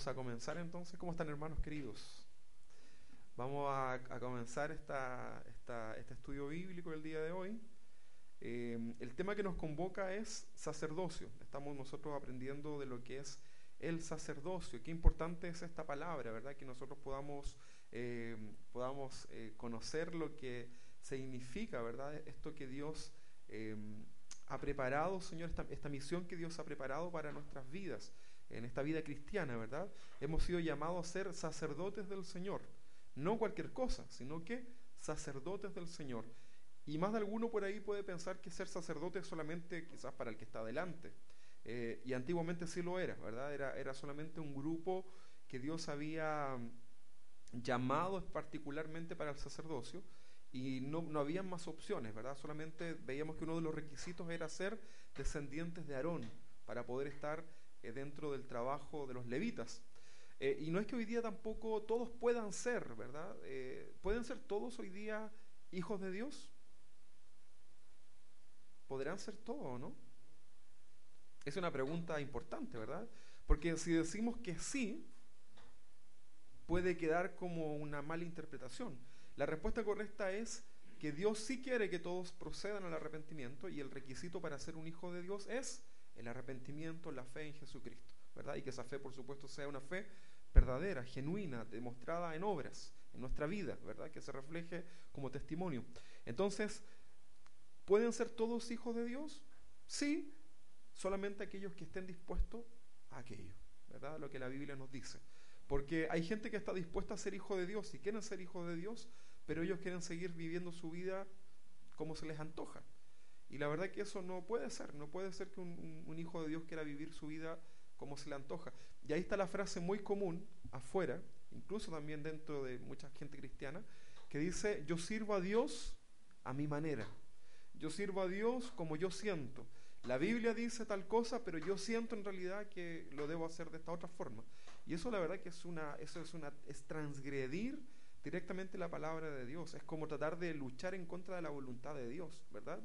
Vamos a comenzar entonces. ¿Cómo están hermanos queridos? Vamos a, comenzar este estudio bíblico del día de hoy. Eh, el tema que nos convoca es sacerdocio. Estamos nosotros aprendiendo de lo que es el sacerdocio. Qué importante es esta palabra, ¿verdad? Que nosotros podamos, eh, podamos eh, conocer lo que significa, ¿verdad? Esto que Dios ha preparado, Señor, esta misión que Dios ha preparado para nuestras vidas en esta vida cristiana, ¿verdad? Hemos sido llamados a ser sacerdotes del Señor. No cualquier cosa, sino que sacerdotes del Señor. Y más de alguno por ahí puede pensar que ser sacerdote es solamente quizás para el que está adelante. Eh, y antiguamente sí lo era, ¿verdad? Era, era solamente un grupo que Dios había llamado particularmente para el sacerdocio y no, no había más opciones, ¿verdad? Solamente veíamos que uno de los requisitos era ser descendientes de Aarón para poder estar eh, dentro del trabajo de los levitas. Eh, y no es que hoy día tampoco todos puedan ser, ¿verdad? Eh, ¿Pueden ser todos hoy día hijos de Dios? ¿Podrán ser todos no? Es una pregunta importante, ¿verdad? Porque si decimos que sí, puede quedar como una mala interpretación. La respuesta correcta es que Dios sí quiere que todos procedan al arrepentimiento y el requisito para ser un hijo de Dios es el arrepentimiento, la fe en Jesucristo, ¿verdad? Y que esa fe, por supuesto, sea una fe verdadera, genuina, demostrada en obras, en nuestra vida, ¿verdad? Que se refleje como testimonio. Entonces, ¿pueden ser todos hijos de Dios? Sí, solamente aquellos que estén dispuestos a aquello, ¿verdad? Lo que la Biblia nos dice. Porque hay gente que está dispuesta a ser hijo de Dios y quieren ser hijos de Dios, pero ellos quieren seguir viviendo su vida como se les antoja. Y la verdad que eso no puede ser, no puede ser que un, hijo de Dios quiera vivir su vida como se le antoja. Y ahí está la frase muy común afuera, incluso también dentro de mucha gente cristiana, que dice, yo sirvo a Dios a mi manera, yo sirvo a Dios como yo siento. La Biblia dice tal cosa, pero yo siento en realidad que lo debo hacer de esta otra forma. Y eso la verdad que es una, eso es una, es transgredir directamente la palabra de Dios. Es como tratar de luchar en contra de la voluntad de Dios, ¿verdad?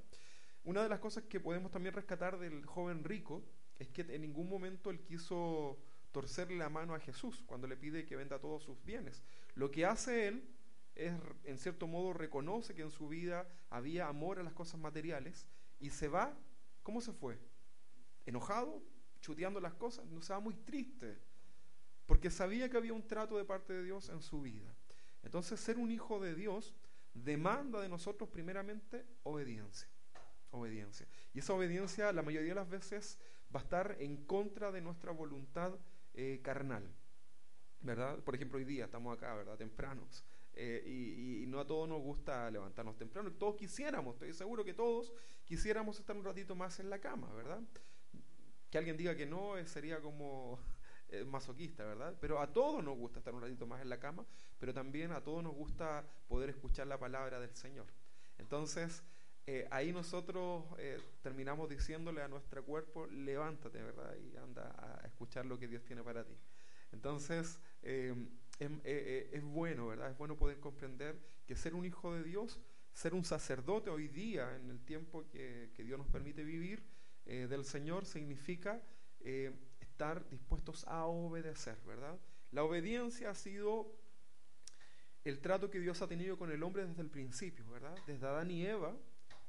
Una de las cosas que podemos también rescatar del joven rico es que en ningún momento él quiso torcerle la mano a Jesús cuando le pide que venda todos sus bienes. Lo que hace él es, en cierto modo, reconoce que en su vida había amor a las cosas materiales y se va, ¿cómo se fue? Enojado, chuteando las cosas, no se va muy triste, porque sabía que había un trato de parte de Dios en su vida. Entonces, ser un hijo de Dios demanda de nosotros primeramente obediencia obediencia. Y esa obediencia la mayoría de las veces va a estar en contra de nuestra voluntad eh, carnal. ¿Verdad? Por ejemplo, hoy día estamos acá, ¿verdad? Tempranos. Eh, y, no a todos nos gusta levantarnos temprano. Todos quisiéramos, estoy seguro que todos quisiéramos estar un ratito más en la cama, ¿verdad? Que alguien diga que no eh, sería como masoquista, ¿verdad? Pero a todos nos gusta estar un ratito más en la cama, pero también a todos nos gusta poder escuchar la palabra del Señor. Entonces, eh, ahí nosotros eh, terminamos diciéndole a nuestro cuerpo, levántate, ¿verdad? Y anda a escuchar lo que Dios tiene para ti. Entonces, em, em, eh, es bueno, ¿verdad? Es bueno poder comprender que ser un hijo de Dios, ser un sacerdote hoy día, en el tiempo que, que Dios nos permite vivir del Señor, significa estar dispuestos a obedecer, ¿verdad? La obediencia ha sido el trato que Dios ha tenido con el hombre desde el principio, ¿verdad? Desde Adán y Eva,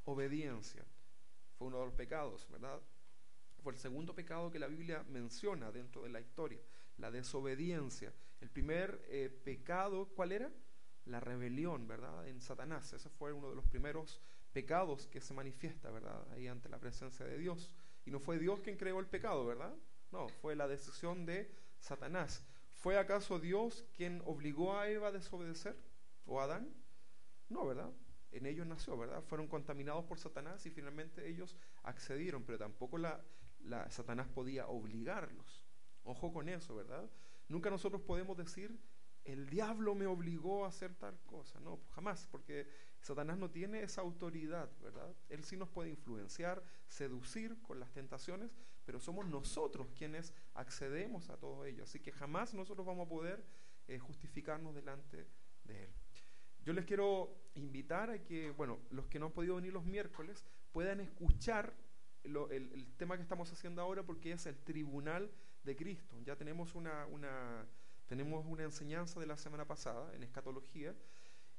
obediencia. Fue uno de los pecados, ¿verdad? Fue el segundo pecado que la Biblia menciona dentro de la historia, la desobediencia. El primer eh, pecado, ¿cuál era? La rebelión, ¿verdad? En Satanás. Ese fue uno de los primeros pecados que se manifiesta, ¿verdad? Ahí ante la presencia de Dios. Y no fue Dios quien creó el pecado, ¿verdad? No, fue la decisión de Satanás. ¿Fue acaso Dios quien obligó a Eva a desobedecer? ¿O a Adán? No, ¿verdad? En ellos nació, ¿verdad? Fueron contaminados por Satanás y finalmente ellos accedieron, pero tampoco la, Satanás podía obligarlos, Ojo con eso, ¿verdad? Nunca nosotros podemos decir, el diablo me obligó a hacer tal cosa. No, jamás, porque Satanás no tiene esa autoridad, ¿verdad? Él sí nos puede influenciar, seducir con las tentaciones, pero somos nosotros quienes accedemos a todo ello. Así que jamás nosotros vamos a poder eh, justificarnos delante de Él. Yo les quiero invitar a que, bueno, los que no han podido venir los miércoles puedan escuchar el, tema que estamos haciendo ahora porque es el tribunal de Cristo. Ya tenemos una, una, tenemos una enseñanza de la semana pasada en escatología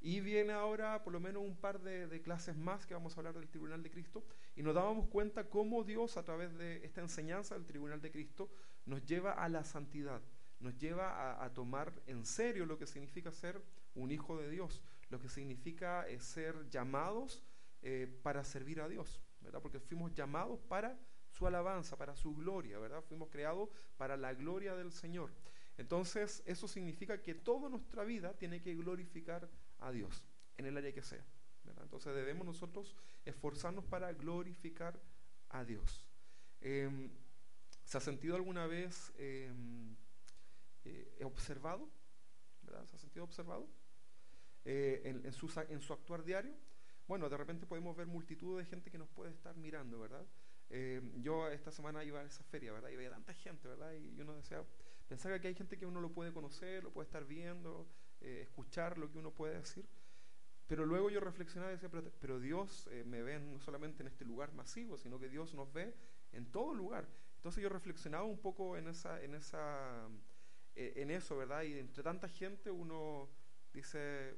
y viene ahora por lo menos un par de, clases más que vamos a hablar del tribunal de Cristo y nos dábamos cuenta cómo Dios a través de esta enseñanza del tribunal de Cristo nos lleva a la santidad, nos lleva a tomar en serio lo que significa ser un hijo de Dios, lo que significa eh, ser llamados eh, para servir a Dios, ¿verdad? Porque fuimos llamados para su alabanza, para su gloria, ¿verdad? Fuimos creados para la gloria del Señor. Entonces, eso significa que toda nuestra vida tiene que glorificar a Dios, en el área que sea. ¿verdad? Entonces, debemos nosotros esforzarnos para glorificar a Dios. Eh, ¿Se ha sentido alguna vez eh, eh, observado? ¿verdad? ¿Se ha sentido observado? Eh, en, en, su, en su actuar diario. Bueno, de repente podemos ver multitud de gente que nos puede estar mirando, ¿verdad? Eh, yo esta semana iba a esa feria, ¿verdad? Y veía tanta gente, ¿verdad? Y uno decía, pensaba que hay gente que uno lo puede conocer, lo puede estar viendo, eh, escuchar lo que uno puede decir. Pero luego yo reflexionaba y decía, pero, pero Dios eh, me ve no solamente en este lugar masivo, sino que Dios nos ve en todo lugar. Entonces yo reflexionaba un poco en esa, en esa, eh, en eso, ¿verdad? Y entre tanta gente uno dice,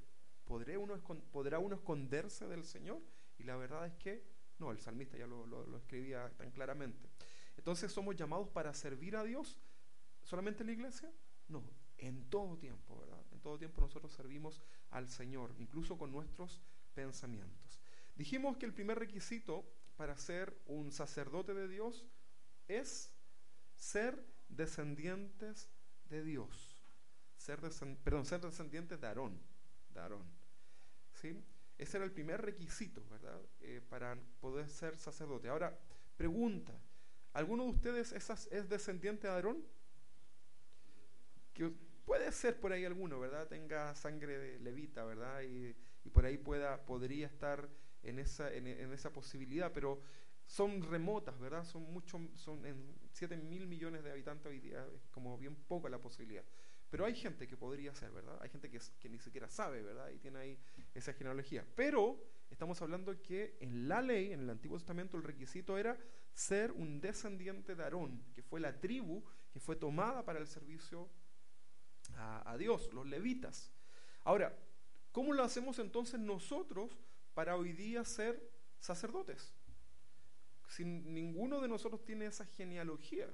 ¿podré uno, ¿podrá uno esconderse del Señor? Y la verdad es que no, el salmista ya lo, escribía tan claramente. Entonces somos llamados para servir a Dios solamente en la iglesia, no, en todo tiempo, ¿verdad? En todo tiempo nosotros servimos al Señor, incluso con nuestros pensamientos. Dijimos que el primer requisito para ser un sacerdote de Dios es ser descendientes de Dios. Ser perdón, ser descendientes de Aarón. De Aarón. Ese era el primer requisito, ¿verdad? Eh, para poder ser sacerdote. Ahora, pregunta, ¿alguno de ustedes es, es descendiente de Aarón? Que puede ser por ahí alguno, ¿verdad? Tenga sangre de levita, ¿verdad? Y, por ahí pueda, podría estar en esa, en, en, esa posibilidad, pero son remotas, ¿verdad? Son mucho, son en 7 mil millones de habitantes hoy día, es como bien poca la posibilidad. Pero hay gente que podría ser, ¿verdad? Hay gente que, ni siquiera sabe, ¿verdad? Y tiene ahí esa genealogía. Pero estamos hablando que en la ley, en el Antiguo Testamento, el requisito era ser un descendiente de Aarón, que fue la tribu que fue tomada para el servicio a, a Dios, los levitas. Ahora, ¿cómo lo hacemos entonces nosotros para hoy día ser sacerdotes? Si ninguno de nosotros tiene esa genealogía,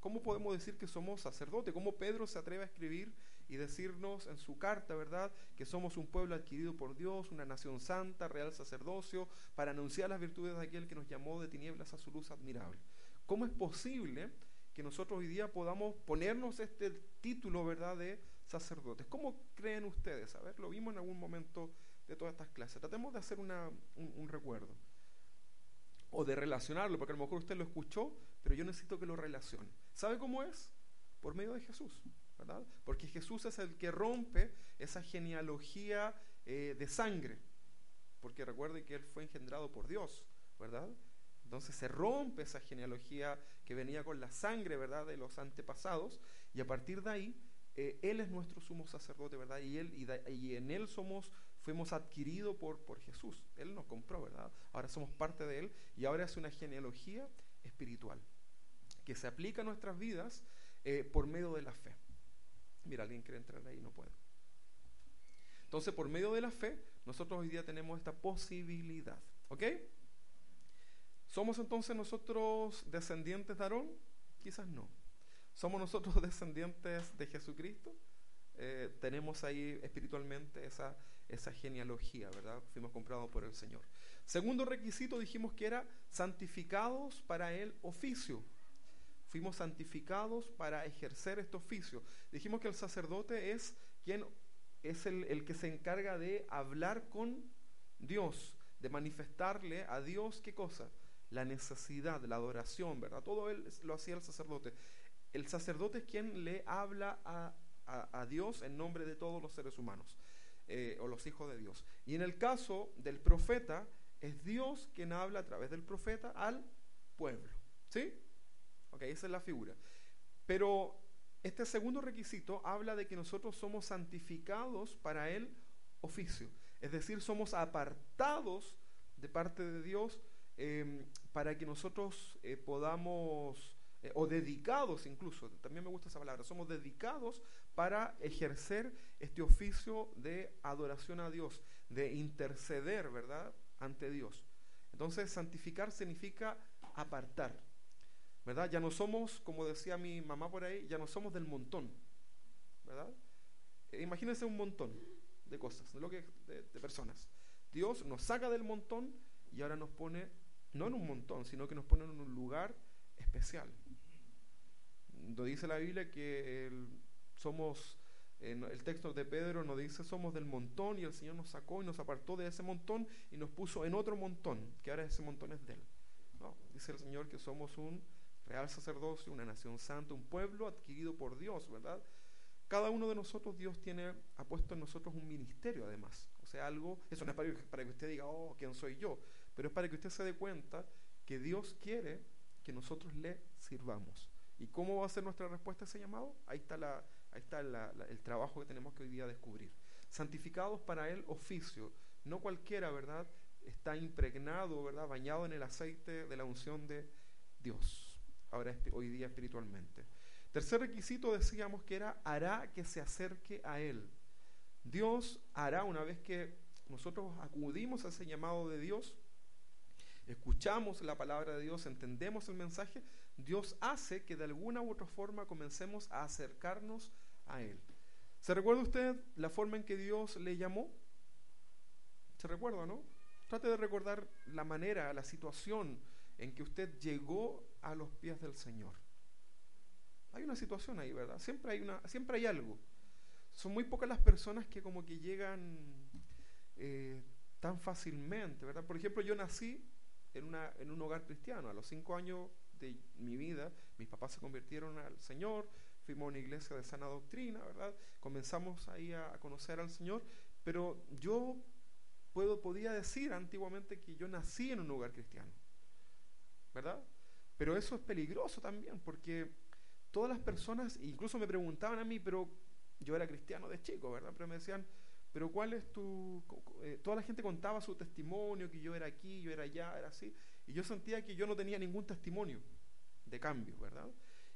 ¿cómo podemos decir que somos sacerdotes? ¿Cómo Pedro se atreve a escribir y decirnos en su carta, verdad, que somos un pueblo adquirido por Dios, una nación santa, real sacerdocio, para anunciar las virtudes de aquel que nos llamó de tinieblas a su luz admirable? ¿Cómo es posible que nosotros hoy día podamos ponernos este título, verdad, de sacerdotes? ¿Cómo creen ustedes? A ver, lo vimos en algún momento de todas estas clases. Tratemos de hacer un, un recuerdo o de relacionarlo, porque a lo mejor usted lo escuchó, pero yo necesito que lo relacione. ¿Sabe cómo es? Por medio de Jesús, ¿verdad? Porque Jesús es el que rompe esa genealogía eh, de sangre, porque recuerde que Él fue engendrado por Dios, ¿verdad? Entonces se rompe esa genealogía que venía con la sangre, ¿verdad?, de los antepasados, y a partir de ahí, eh, Él es nuestro sumo sacerdote, ¿verdad? Y, él, y, en Él somos fuimos adquiridos por, por Jesús. Él nos compró, ¿verdad? Ahora somos parte de Él y ahora es una genealogía espiritual que se aplica a nuestras vidas eh, por medio de la fe. Mira, alguien quiere entrar ahí, no puede. Entonces, por medio de la fe, nosotros hoy día tenemos esta posibilidad. ¿Ok? ¿Somos entonces nosotros descendientes de Aarón? Quizás no. ¿Somos nosotros descendientes de Jesucristo? Eh, tenemos ahí espiritualmente esa esa genealogía, ¿verdad? Fuimos comprados por el Señor. Segundo requisito dijimos que era santificados para el oficio. Fuimos santificados para ejercer este oficio. Dijimos que el sacerdote es quien es el, el que se encarga de hablar con Dios, de manifestarle a Dios qué cosa? La necesidad, la adoración, ¿verdad? Todo él lo hacía el sacerdote. el sacerdote es quien le habla a, a, Dios en nombre de todos los seres humanos eh, o los hijos de Dios. Y en el caso del profeta, es Dios quien habla a través del profeta al pueblo. ¿Sí? Ok, esa es la figura. Pero este segundo requisito habla de que nosotros somos santificados para el oficio. Es decir, somos apartados de parte de Dios em, para que nosotros eh, podamos, eh, o dedicados incluso, también me gusta esa palabra, somos dedicados para ejercer este oficio de adoración a Dios, de interceder, ¿verdad?, ante Dios. Entonces, santificar significa apartar, ¿verdad? Ya no somos, como decía mi mamá por ahí, ya no somos del montón, ¿verdad? Eh, imagínense un montón de cosas, de, personas. Dios nos saca del montón y ahora nos pone, no en un montón, sino que nos pone en un lugar especial. Lo dice la Biblia que somos, el texto de Pedro nos dice, somos del montón y el Señor nos sacó y nos apartó de ese montón y nos puso en otro montón, que ahora ese montón es de Él. No, dice el Señor que somos un real sacerdocio, una nación santa, un pueblo adquirido por Dios, ¿verdad? Cada uno de nosotros, Dios tiene, ha puesto en nosotros un ministerio además. O sea, algo, eso no es para, para que usted diga, oh, ¿quién soy yo? Pero es para que usted se dé cuenta que Dios quiere que nosotros le sirvamos. ¿Y cómo va a ser nuestra respuesta a ese llamado? Ahí está, el trabajo que tenemos que hoy día descubrir. Santificados para el oficio. No cualquiera, ¿verdad? Está impregnado, ¿verdad? Bañado en el aceite de la unción de Dios. Ahora, hoy día espiritualmente. Tercer requisito decíamos que era hará que se acerque a Él. Dios hará una vez que nosotros acudimos a ese llamado de Dios, escuchamos la palabra de Dios, entendemos el mensaje, Dios hace que de alguna u otra forma comencemos a acercarnos a Él. ¿Se recuerda usted la forma en que Dios le llamó? ¿Se recuerda, no? Trate de recordar la manera, la situación en que usted llegó a los pies del Señor. Hay una situación ahí, ¿verdad? Siempre hay, una, siempre hay algo. Son muy pocas las personas que como que llegan eh, tan fácilmente, ¿verdad? Por ejemplo, yo nací en, en un hogar cristiano. A los cinco años de mi vida, mis papás se convirtieron al Señor, fuimos a una iglesia de sana doctrina, ¿verdad? Comenzamos ahí a, a conocer al Señor, pero yo puedo, podía decir antiguamente que yo nací en un hogar cristiano, ¿verdad? Pero eso es peligroso también, porque todas las personas, incluso me preguntaban a mí, pero yo era cristiano de chico, ¿verdad? Pero me decían, pero ¿cuál es tu...? Eh, toda la gente contaba su testimonio, que yo era aquí, yo era allá, era así, y yo sentía que yo no tenía ningún testimonio de cambio, ¿verdad?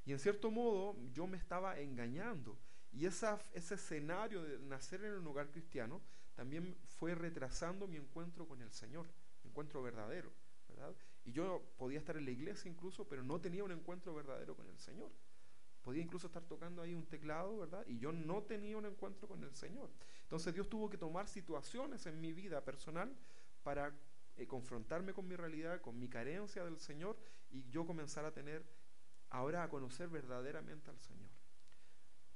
Y en cierto modo yo me estaba engañando. Y esa, ese escenario de nacer en un hogar cristiano también fue retrasando mi encuentro con el Señor, encuentro verdadero, ¿verdad? Y yo podía estar en la iglesia incluso, pero no tenía un encuentro verdadero con el Señor. Podía incluso estar tocando ahí un teclado, ¿verdad? Y yo no tenía un encuentro con el Señor. Entonces Dios tuvo que tomar situaciones en mi vida personal para eh, confrontarme con mi realidad, con mi carencia del Señor y yo comenzar a tener, ahora a conocer verdaderamente al Señor.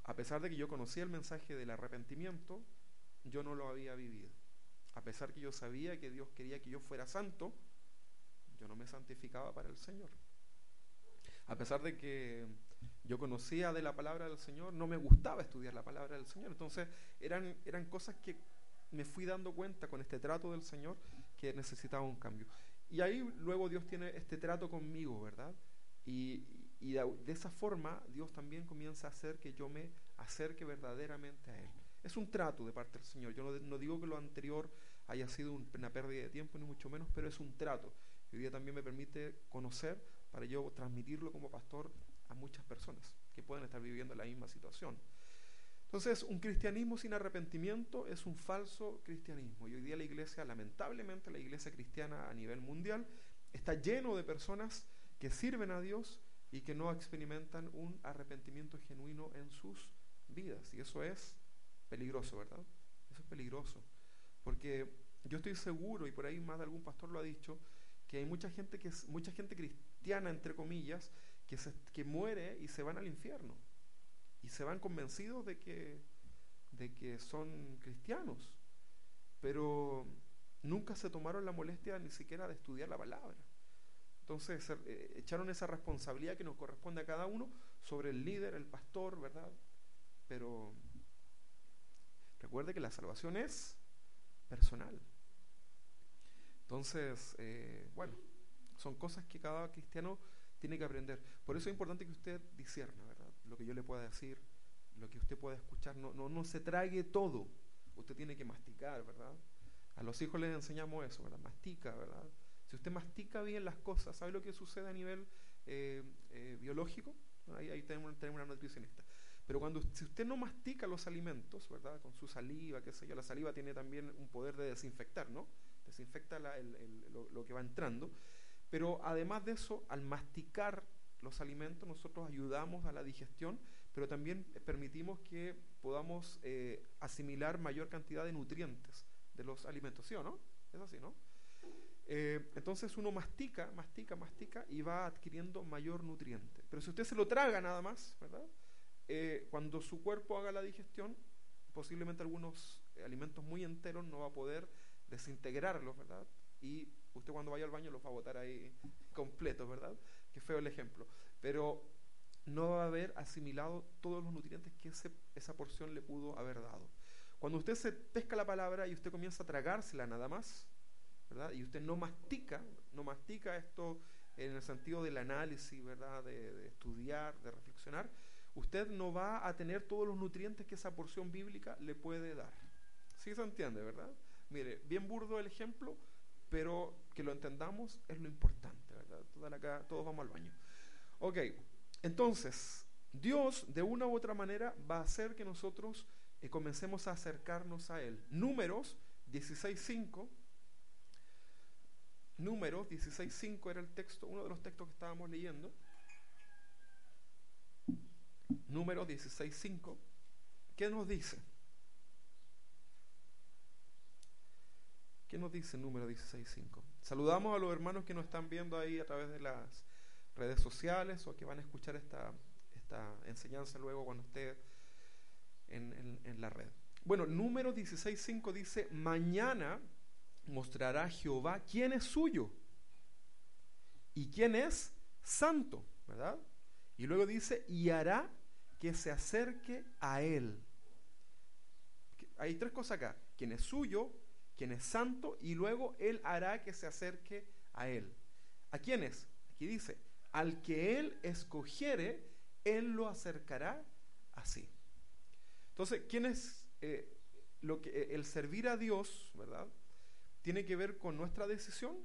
A pesar de que yo conocía el mensaje del arrepentimiento, yo no lo había vivido. A pesar que yo sabía que Dios quería que yo fuera santo, yo no me santificaba para el Señor. A pesar de que yo conocía de la palabra del Señor, no me gustaba estudiar la palabra del Señor. Entonces eran, eran cosas que me fui dando cuenta con este trato del Señor que necesitaba un cambio. Y ahí luego Dios tiene este trato conmigo, ¿verdad? Y, y de, esa forma Dios también comienza a hacer que yo me acerque verdaderamente a Él. Es un trato de parte del Señor. Yo no, no digo que lo anterior haya sido una pérdida de tiempo, ni mucho menos, pero es un trato. Hoy día también me permite conocer para yo transmitirlo como pastor muchas personas que pueden estar viviendo la misma situación. Entonces, un cristianismo sin arrepentimiento es un falso cristianismo. Y hoy día la iglesia, lamentablemente la iglesia cristiana a nivel mundial, está lleno de personas que sirven a Dios y que no experimentan un arrepentimiento genuino en sus vidas. Y eso es peligroso, ¿verdad? Eso es peligroso. Porque yo estoy seguro, y por ahí más de algún pastor lo ha dicho, que hay mucha gente, que es, mucha gente cristiana, entre comillas, que, que muere y se van al infierno. Y se van convencidos de que, de que son cristianos. Pero nunca se tomaron la molestia ni siquiera de estudiar la palabra. Entonces eh, echaron esa responsabilidad que nos corresponde a cada uno sobre el líder, el pastor, ¿verdad? Pero recuerde que la salvación es personal. Entonces, eh, bueno, son cosas que cada cristiano tiene que aprender. Por eso es importante que usted discierna, ¿verdad? Lo que yo le pueda decir, lo que usted pueda escuchar, no, no, no se trague todo. Usted tiene que masticar, ¿verdad? A los hijos les enseñamos eso, ¿verdad? Mastica, ¿verdad? Si usted mastica bien las cosas, ¿sabe lo que sucede a nivel eh, eh, biológico? ahí, ahí tenemos, tenemos, una nutricionista. Pero cuando si usted no mastica los alimentos, ¿verdad? Con su saliva, qué sé yo, la saliva tiene también un poder de desinfectar, ¿no? Desinfecta lo, que va entrando. Pero además de eso, al masticar los alimentos, nosotros ayudamos a la digestión, pero también permitimos que podamos eh, asimilar mayor cantidad de nutrientes de los alimentos, ¿sí o no? Es así, ¿no? Eh, entonces uno mastica, mastica, mastica y va adquiriendo mayor nutriente. Pero si usted se lo traga nada más, ¿verdad? Eh, cuando su cuerpo haga la digestión, posiblemente algunos alimentos muy enteros no va a poder desintegrarlos, ¿verdad? Y usted cuando vaya al baño los va a botar ahí completos, ¿verdad? Qué feo el ejemplo. Pero no va a haber asimilado todos los nutrientes que esa porción le pudo haber dado. Cuando usted se pesca la palabra y usted comienza a tragársela nada más, ¿verdad? Y usted no mastica, no mastica esto en el sentido del análisis, ¿verdad? De, estudiar, de reflexionar, usted no va a tener todos los nutrientes que esa porción bíblica le puede dar. ¿Sí se entiende, verdad? Mire, bien burdo el ejemplo, pero que lo entendamos es lo importante, ¿verdad? todos vamos al baño. Ok, entonces, Dios de una u otra manera va a hacer que nosotros y comencemos a acercarnos a Él. Números 16.5. Números 16.5 era el texto, uno de los textos que estábamos leyendo. Números 16.5. ¿Qué nos dice? ¿Qué nos dice número 16.5? Saludamos a los hermanos que nos están viendo ahí a través de las redes sociales o que van a escuchar esta, esta enseñanza luego cuando esté en, la red. Bueno, número 16.5 dice, mañana mostrará Jehová quién es suyo y quién es santo, ¿verdad? Y luego dice, y hará que se acerque a él. Hay tres cosas acá, quién es suyo, quién es santo, y luego él hará que se acerque a él. ¿A quién es? Aquí dice, al que él escogiere, él lo acercará así. Entonces, ¿quién es eh, lo que, eh, el servir a Dios, verdad? ¿Tiene que ver con nuestra decisión?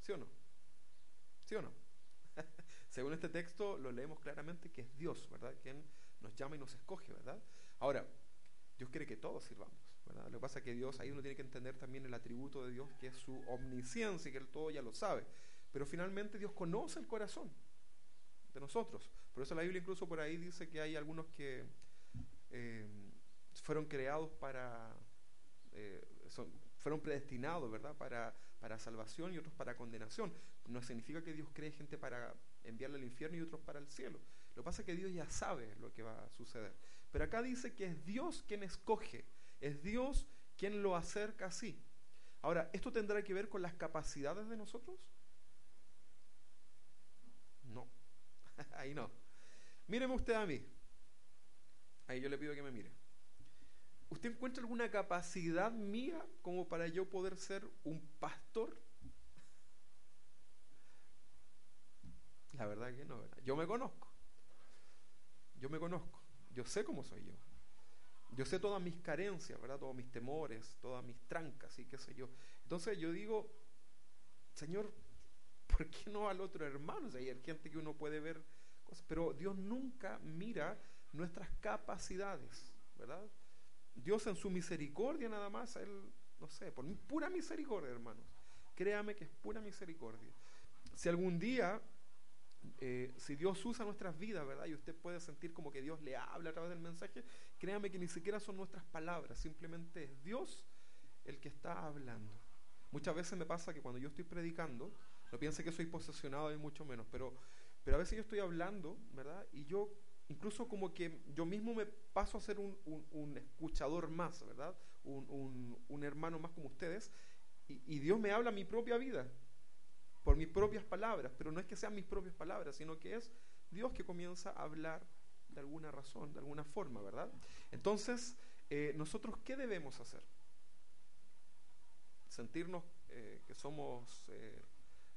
¿Sí o no? ¿Sí o no? Según este texto lo leemos claramente que es Dios, ¿verdad? Quien nos llama y nos escoge, ¿verdad? Ahora, Dios quiere que todos sirvamos. Lo que pasa es que Dios, ahí uno tiene que entender también el atributo de Dios, que es su omnisciencia y que Él todo ya lo sabe. Pero finalmente Dios conoce el corazón de nosotros. Por eso la Biblia incluso por ahí dice que hay algunos que eh, fueron creados para, eh, fueron predestinados, ¿verdad? Para, para salvación y otros para condenación. No significa que Dios cree gente para enviarle al infierno y otros para el cielo. Lo que pasa es que Dios ya sabe lo que va a suceder. Pero acá dice que es Dios quien escoge, es Dios quien lo acerca así. Ahora, ¿esto tendrá que ver con las capacidades de nosotros? No, ahí no. Míreme usted a mí. Ahí yo le pido que me mire. ¿Usted encuentra alguna capacidad mía como para yo poder ser un pastor? La verdad que no, Yo me conozco. Yo me conozco. Yo sé cómo soy yo. Yo sé todas mis carencias, ¿verdad? Todos mis temores, todas mis trancas y qué sé yo. Entonces yo digo, Señor, ¿por qué no al otro hermano? hay gente que uno puede ver pero Dios nunca mira nuestras capacidades, ¿verdad? Dios en su misericordia nada más, Él, no sé, por pura misericordia, hermanos. Créame que es pura misericordia. Si algún día, eh, si Dios usa nuestras vidas, ¿verdad? Y usted puede sentir como que Dios le habla a través del mensaje, créame que ni siquiera son nuestras palabras, simplemente es Dios el que está hablando. Muchas veces me pasa que cuando yo estoy predicando, no piense que soy posesionado y mucho menos, pero pero a veces yo estoy hablando, ¿verdad? Y yo incluso como que yo mismo me paso a ser un, escuchador más, ¿verdad? Un, un, hermano más como ustedes. Y, Dios me habla mi propia vida. Por mis propias palabras, pero no es que sean mis propias palabras, sino que es Dios que comienza a hablar de alguna razón, de alguna forma, ¿verdad? Entonces, eh, nosotros, ¿qué debemos hacer? Sentirnos eh, que somos eh,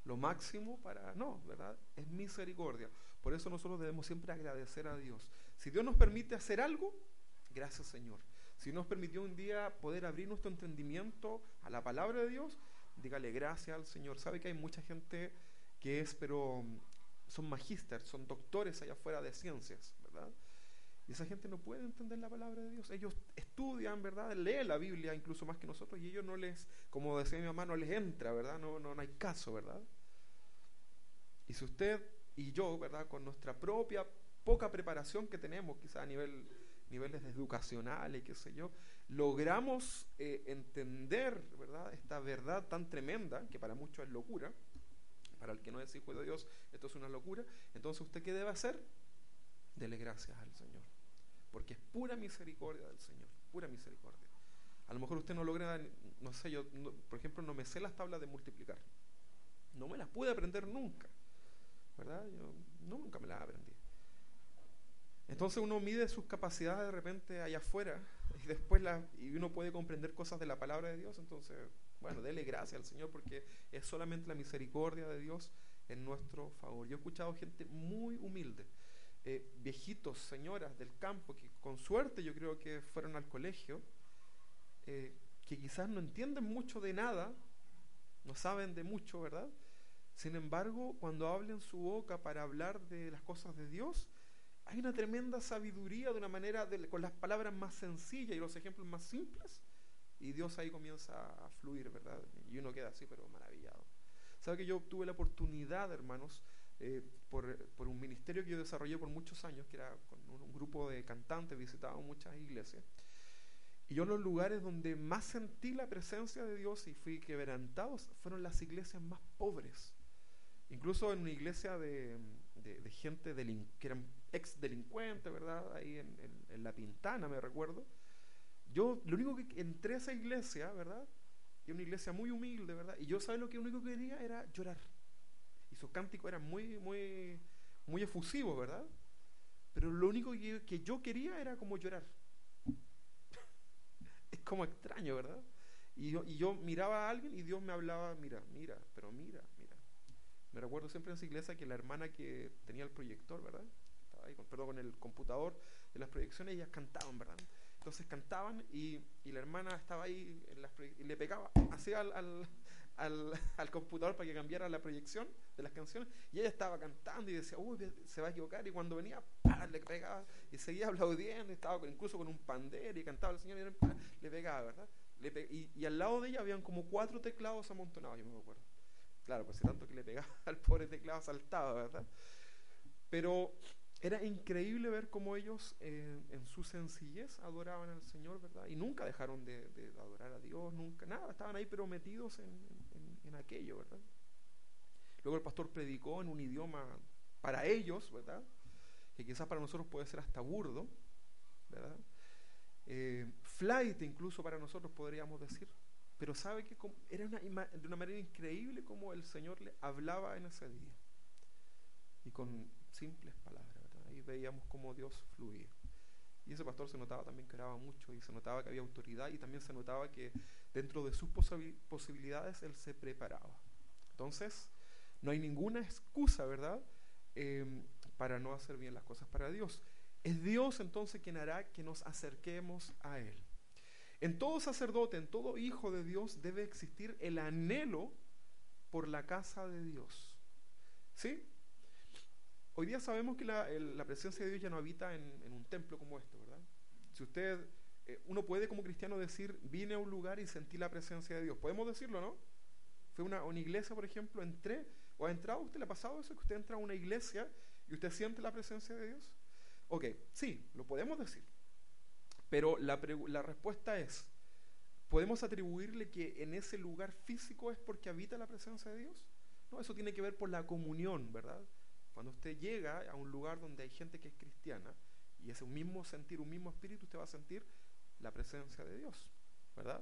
lo máximo para... No, ¿verdad? Es misericordia. Por eso nosotros debemos siempre agradecer a Dios. Si Dios nos permite hacer algo, gracias Señor. Si nos permitió un día poder abrir nuestro entendimiento a la palabra de Dios, dígale gracias al Señor. Sabe que hay mucha gente que es, pero son magíster, son doctores allá afuera de ciencias, ¿verdad? Y esa gente no puede entender la palabra de Dios. Ellos estudian, ¿verdad? Leen la Biblia incluso más que nosotros y ellos no les, como decía mi mamá, no les entra, ¿verdad? No, no, no hay caso, ¿verdad? Y si usted y yo, ¿verdad? Con nuestra propia poca preparación que tenemos, quizá a nivel, niveles educacionales, qué sé yo, logramos eh, entender, ¿verdad? Esta verdad tan tremenda, que para muchos es locura, para el que no es hijo de Dios, esto es una locura. Entonces, ¿usted qué debe hacer? Dele gracias al Señor porque es pura misericordia del Señor, pura misericordia. A lo mejor usted no logra, no sé, yo, por ejemplo, no me sé las tablas de multiplicar. No me las pude aprender nunca, ¿verdad? Yo nunca me las aprendí. Entonces uno mide sus capacidades de repente allá afuera y después la, y uno puede comprender cosas de la palabra de Dios. Entonces, bueno, dele gracias al Señor porque es solamente la misericordia de Dios en nuestro favor. Yo he escuchado gente muy humilde eh, viejitos, señoras del campo, que con suerte yo creo que fueron al colegio, eh, que quizás no entienden mucho de nada, no saben de mucho, ¿verdad? Sin embargo, cuando hablen su boca para hablar de las cosas de Dios, hay una tremenda sabiduría de una manera, con las palabras más sencillas y los ejemplos más simples, y Dios ahí comienza a fluir, ¿verdad? Y uno queda así, pero maravillado. ¿Sabe que yo tuve la oportunidad, hermanos, eh, por, un ministerio que yo desarrollé por muchos años, que era con un, grupo de cantantes, visitaba muchas iglesias. Y yo los lugares donde más sentí la presencia de Dios y fui quebrantado fueron las iglesias más pobres. Incluso en una iglesia de, gente que eran ex delincuentes, ¿verdad? Ahí en, La Pintana, me recuerdo. Yo lo único que entré a esa iglesia, ¿verdad? Y una iglesia muy humilde, ¿verdad? Y yo, ¿sabes lo que único que quería? Era llorar sus cánticos eran muy, muy, muy efusivos, ¿verdad? Pero lo único que, yo quería era como llorar. es como extraño, ¿verdad? Y yo, y yo miraba a alguien y Dios me hablaba, mira, mira, pero mira. Me recuerdo siempre en esa iglesia que la hermana que tenía el proyector, ¿verdad? Estaba ahí, con, perdón, con el computador de las proyecciones, ellas cantaban, ¿verdad? Entonces cantaban y, la hermana estaba ahí en las y le pegaba así al, computador para que cambiara la proyección de las canciones y ella estaba cantando y decía, uy, se va a equivocar y cuando venía, le pegaba y seguía aplaudiendo, estaba incluso con un pandero y cantaba el Señor y le pegaba, ¿verdad? Le y, y, al lado de ella habían como cuatro teclados amontonados, yo me acuerdo. Claro, pues tanto que le pegaba al pobre teclado saltaba, ¿verdad? Pero era increíble ver cómo ellos eh, en su sencillez adoraban al Señor, ¿verdad? Y nunca dejaron de, adorar a Dios, nunca, nada, estaban ahí pero metidos en, en, aquello, ¿verdad? Luego el pastor predicó en un idioma para ellos, ¿verdad? Que quizás para nosotros puede ser hasta burdo, ¿verdad? Eh, flight incluso para nosotros podríamos decir, pero sabe que era de una manera increíble como el Señor le hablaba en ese día y con simples palabras veíamos cómo Dios fluía. Y ese pastor se notaba también que oraba mucho y se notaba que había autoridad y también se notaba que dentro de sus posibilidades él se preparaba. Entonces, no hay ninguna excusa, ¿verdad?, em, para no hacer bien las cosas para Dios. Es Dios entonces quien hará que nos acerquemos a Él. En todo sacerdote, en todo hijo de Dios debe existir el anhelo por la casa de Dios. ¿Sí? Hoy día sabemos que la, presencia de Dios ya no habita en, un templo como este, ¿verdad? Si usted, eh, uno puede como cristiano decir, vine a un lugar y sentí la presencia de Dios. Podemos decirlo, ¿no? Fue una, una iglesia, por ejemplo, entré, o ha entrado, ¿usted le ha pasado eso? Que usted entra a una iglesia y usted siente la presencia de Dios. Ok, sí, lo podemos decir. Pero la, respuesta es, ¿podemos atribuirle que en ese lugar físico es porque habita la presencia de Dios? No, eso tiene que ver por la comunión, ¿verdad? Cuando usted llega a un lugar donde hay gente que es cristiana y es un mismo sentir, un mismo espíritu, usted va a sentir la presencia de Dios, ¿verdad?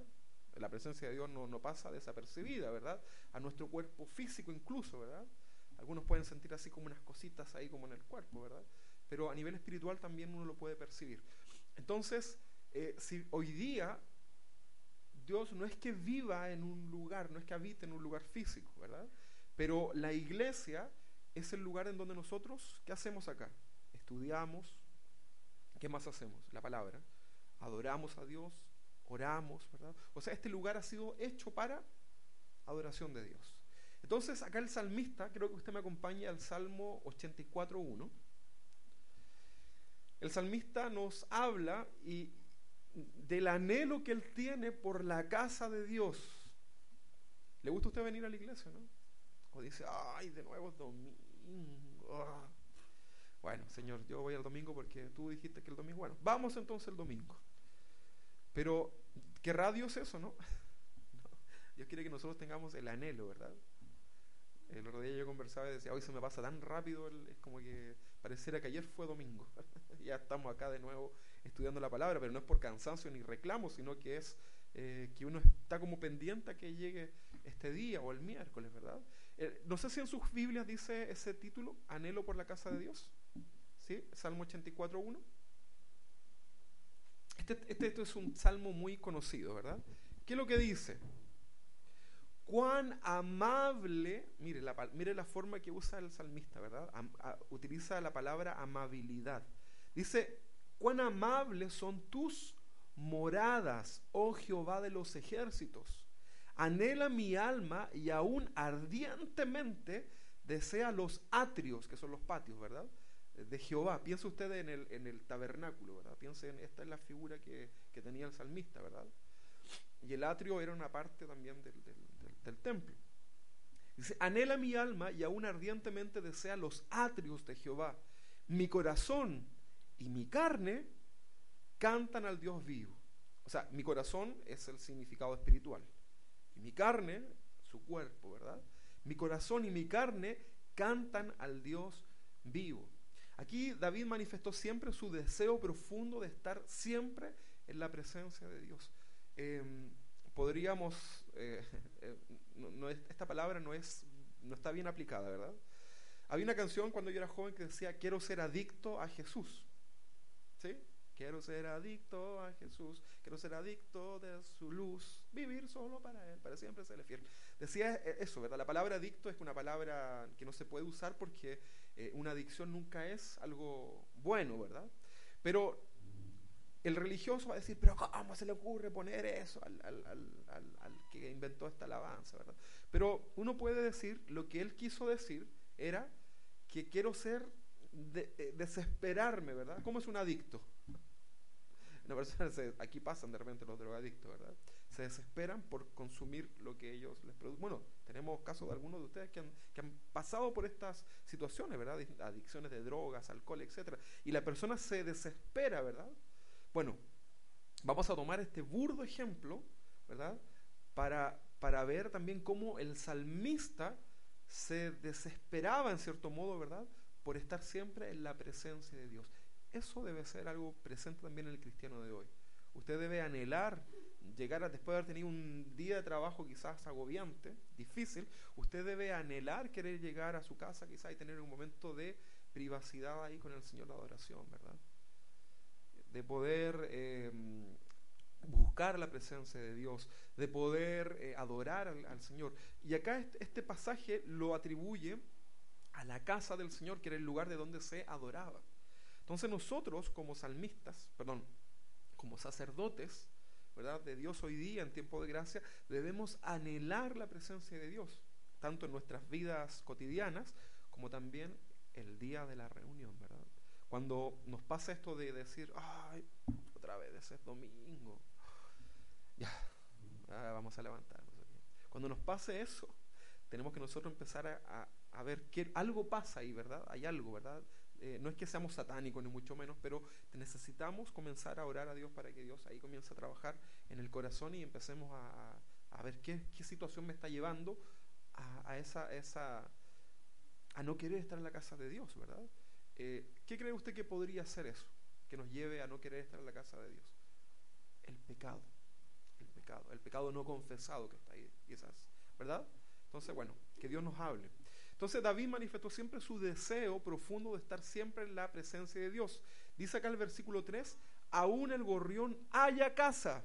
La presencia de Dios no, no pasa desapercibida, ¿verdad? A nuestro cuerpo físico incluso, ¿verdad? Algunos pueden sentir así como unas cositas ahí como en el cuerpo, ¿verdad? Pero a nivel espiritual también uno lo puede percibir. Entonces, eh, si hoy día Dios no es que viva en un lugar, no es que habite en un lugar físico, ¿verdad? Pero la iglesia es el lugar en donde nosotros, ¿qué hacemos acá? Estudiamos, ¿qué más hacemos? La palabra. Adoramos a Dios, oramos, ¿verdad? O sea, este lugar ha sido hecho para adoración de Dios. Entonces, acá el salmista, creo que usted me acompaña al Salmo 84.1. El salmista nos habla y del anhelo que él tiene por la casa de Dios. ¿Le gusta a usted venir a la iglesia, no? O dice, ay, de nuevo es domingo. Ah". Bueno, Señor, yo voy al domingo porque tú dijiste que el domingo. Bueno, vamos entonces el domingo. Pero, ¿querrá Dios eso, no? Dios quiere que nosotros tengamos el anhelo, ¿verdad? El otro día yo conversaba y decía, hoy se me pasa tan rápido, es como que pareciera que ayer fue domingo. ya estamos acá de nuevo estudiando la palabra, pero no es por cansancio ni reclamo, sino que es eh, que uno está como pendiente a que llegue este día o el miércoles, ¿verdad? Eh, no sé si en sus Biblias dice ese título, Anhelo por la casa de Dios. ¿Sí? Salmo 84.1. Este, este, este es un salmo muy conocido, ¿verdad? ¿Qué es lo que dice? Cuán amable, mire la, mire la forma que usa el salmista, ¿verdad? utiliza la palabra amabilidad. Dice, cuán amables son tus moradas, oh Jehová de los ejércitos. Anhela mi alma y aún ardientemente desea los atrios, que son los patios, ¿verdad? De Jehová. Piensa usted en el, en el tabernáculo, ¿verdad? Piensa en esta es la figura que, que tenía el salmista, ¿verdad? Y el atrio era una parte también del, del templo. Dice, anhela mi alma y aún ardientemente desea los atrios de Jehová. Mi corazón y mi carne cantan al Dios vivo. O sea, mi corazón es el significado espiritual. Y mi carne, su cuerpo, ¿verdad? Mi corazón y mi carne cantan al Dios vivo. Aquí David manifestó siempre su deseo profundo de estar siempre en la presencia de Dios. Em, podríamos, eh, eh, no, esta palabra no, es, no está bien aplicada, ¿verdad? Había una canción cuando yo era joven que decía, quiero ser adicto a Jesús. ¿Sí? Quiero ser adicto a Jesús, quiero ser adicto de su luz, vivir solo para Él, para siempre serle fiel. Decía eh, eso, ¿verdad? La palabra adicto es una palabra que no se puede usar porque una adicción nunca es algo bueno, ¿verdad? Pero el religioso va a decir, pero ¿cómo se le ocurre poner eso al, que inventó esta alabanza? ¿verdad? Pero uno puede decir, lo que él quiso decir era que quiero ser, eh, desesperarme, ¿verdad? ¿Cómo es un adicto? Una persona aquí pasan de repente los drogadictos, ¿verdad? Se desesperan por consumir lo que ellos les producen. Bueno, tenemos casos de algunos de ustedes que han, que han pasado por estas situaciones, ¿verdad? Adicciones de drogas, alcohol, etcétera. Y la persona se desespera, ¿verdad? Bueno, vamos a tomar este burdo ejemplo, ¿verdad? Para, para ver también cómo el salmista se desesperaba en cierto modo, ¿verdad? Por estar siempre en la presencia de Dios. Eso debe ser algo presente también en el cristiano de hoy. Usted debe anhelar llegar a, después de haber tenido un día de trabajo quizás agobiante, difícil, usted debe anhelar querer llegar a su casa quizás y tener un momento de privacidad ahí con el Señor de adoración, ¿verdad? De poder em, buscar la presencia de Dios, de poder eh, adorar al, Señor. Y acá este, este, pasaje lo atribuye a la casa del Señor, que era el lugar de donde se adoraba. Entonces nosotros como salmistas, perdón, como sacerdotes, ¿verdad? De Dios hoy día, en tiempo de gracia, debemos anhelar la presencia de Dios, tanto en nuestras vidas cotidianas como también el día de la reunión, ¿verdad? Cuando nos pasa esto de decir, ay, otra vez es domingo, ya, vamos a levantarnos. Cuando nos pase eso, tenemos que nosotros empezar a, ver que algo pasa ahí, ¿verdad? Hay algo, ¿verdad? Eh, no es que seamos satánicos, ni mucho menos, pero necesitamos comenzar a orar a Dios para que Dios ahí comience a trabajar en el corazón y empecemos a, ver qué, situación me está llevando a, a, esa, esa, a no querer estar en la casa de Dios, ¿verdad? Eh, ¿Qué cree usted que podría ser eso? Que nos lleve a no querer estar en la casa de Dios. El pecado. El pecado. el pecado no confesado que está ahí, ¿verdad? Entonces, bueno, que Dios nos hable. Entonces David manifestó siempre su deseo profundo de estar siempre en la presencia de Dios. Dice acá el versículo 3, aún el gorrión haya casa.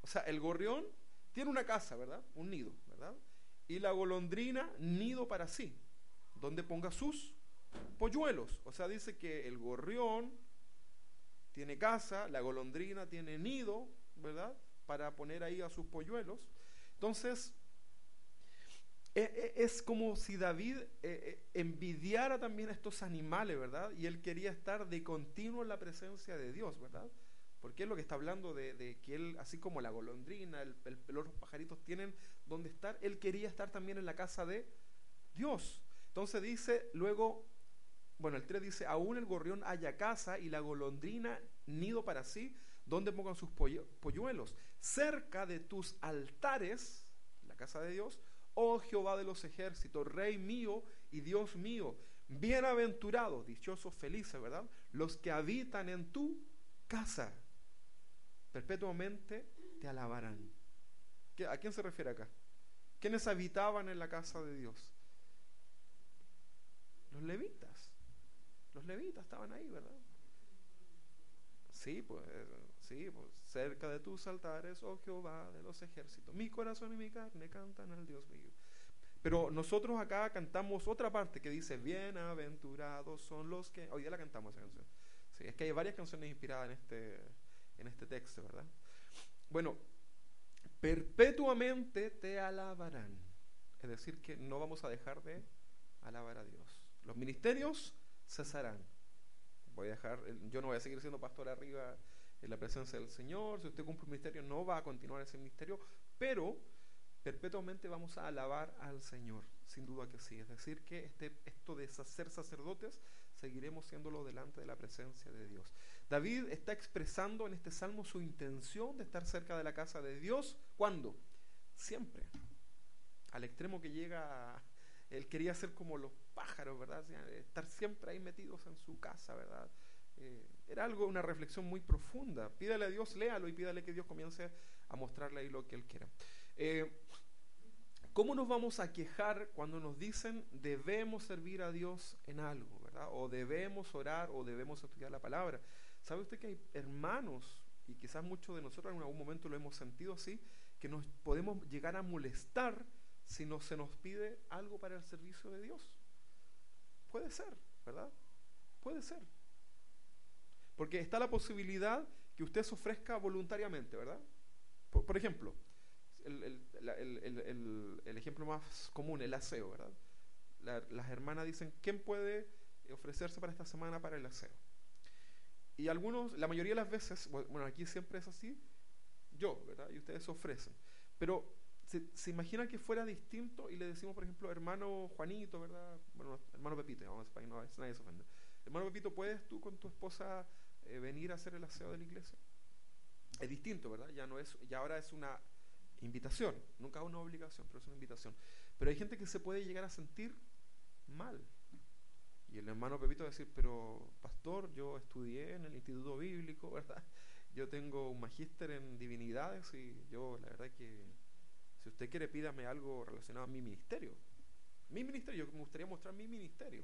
O sea, el gorrión tiene una casa, ¿verdad? Un nido, ¿verdad? Y la golondrina, nido para sí, donde ponga sus polluelos. O sea, dice que el gorrión tiene casa, la golondrina tiene nido, ¿verdad? Para poner ahí a sus polluelos. Entonces, e, e, es como si David e, envidiara también a estos animales, ¿verdad? Y él quería estar de continuo en la presencia de Dios, ¿verdad? Porque es lo que está hablando de, que él, así como la golondrina, el, los pajaritos tienen donde estar, él quería estar también en la casa de Dios. Entonces dice luego, bueno, el 3 dice, aún el gorrión haya casa y la golondrina nido para sí, donde pongan sus polluelos. Cerca de tus altares, la casa de Dios, oh Jehová de los ejércitos, Rey mío y Dios mío, bienaventurados, dichosos, felices, ¿verdad? Los que habitan en tu casa perpetuamente te alabarán. ¿A quién se refiere acá? ¿Quiénes habitaban en la casa de Dios? Los levitas. Los levitas estaban ahí, ¿verdad? Sí, pues, sí, pues, cerca de tus altares, oh Jehová de los ejércitos. Mi corazón y mi carne cantan al Dios mío. Pero nosotros acá cantamos otra parte que dice, bienaventurados son los que... Hoy día la cantamos esa canción. Sí, es que hay varias canciones inspiradas en este, en este texto, ¿verdad? Bueno, perpetuamente te alabarán. Es decir, que no vamos a dejar de alabar a Dios. Los ministerios cesarán. Voy a dejar, yo no voy a seguir siendo pastor arriba en la presencia del Señor. Si usted cumple un ministerio, no va a continuar ese ministerio, pero perpetuamente vamos a alabar al Señor, sin duda que sí. Es decir, que este, esto de ser sacerdotes, seguiremos siéndolo delante de la presencia de Dios. David está expresando en este salmo su intención de estar cerca de la casa de Dios. ¿Cuándo? Siempre. Al extremo que llega, él quería ser como los pájaros, ¿verdad? estar siempre ahí metidos en su casa, ¿verdad? Eh, era algo, una reflexión muy profunda. Pídale a Dios, léalo y pídale que Dios comience a mostrarle ahí lo que Él quiera. Eh, ¿Cómo nos vamos a quejar cuando nos dicen debemos servir a Dios en algo, ¿verdad? O debemos orar o debemos estudiar la palabra. ¿Sabe usted que hay hermanos, y quizás muchos de nosotros en algún momento lo hemos sentido así, que nos podemos llegar a molestar si no se nos pide algo para el servicio de Dios? Puede ser, ¿verdad? Puede ser. Porque está la posibilidad que usted se ofrezca voluntariamente, ¿verdad? Por, ejemplo, el, ejemplo más común, el aseo, ¿verdad? las hermanas dicen, ¿quién puede ofrecerse para esta semana para el aseo? Y algunos, la mayoría de las veces, bueno, aquí siempre es así, yo, ¿verdad? Y ustedes ofrecen. Pero se, se imagina que fuera distinto y le decimos, por ejemplo, hermano Juanito, ¿verdad? Bueno, hermano Pepito, vamos a no nadie se. Hermano Pepito, ¿puedes tú con tu esposa eh, venir a hacer el aseo de la iglesia? Es distinto, ¿verdad? Ya no es, ya ahora es una invitación, nunca una obligación, pero es una invitación. Pero hay gente que se puede llegar a sentir mal y el hermano Pepito va a decir, pero pastor, yo estudié en el Instituto Bíblico, ¿verdad? Yo tengo un magíster en divinidades y yo, la verdad que, si usted quiere, pídame algo relacionado a mi ministerio. Mi ministerio, me gustaría mostrar mi ministerio.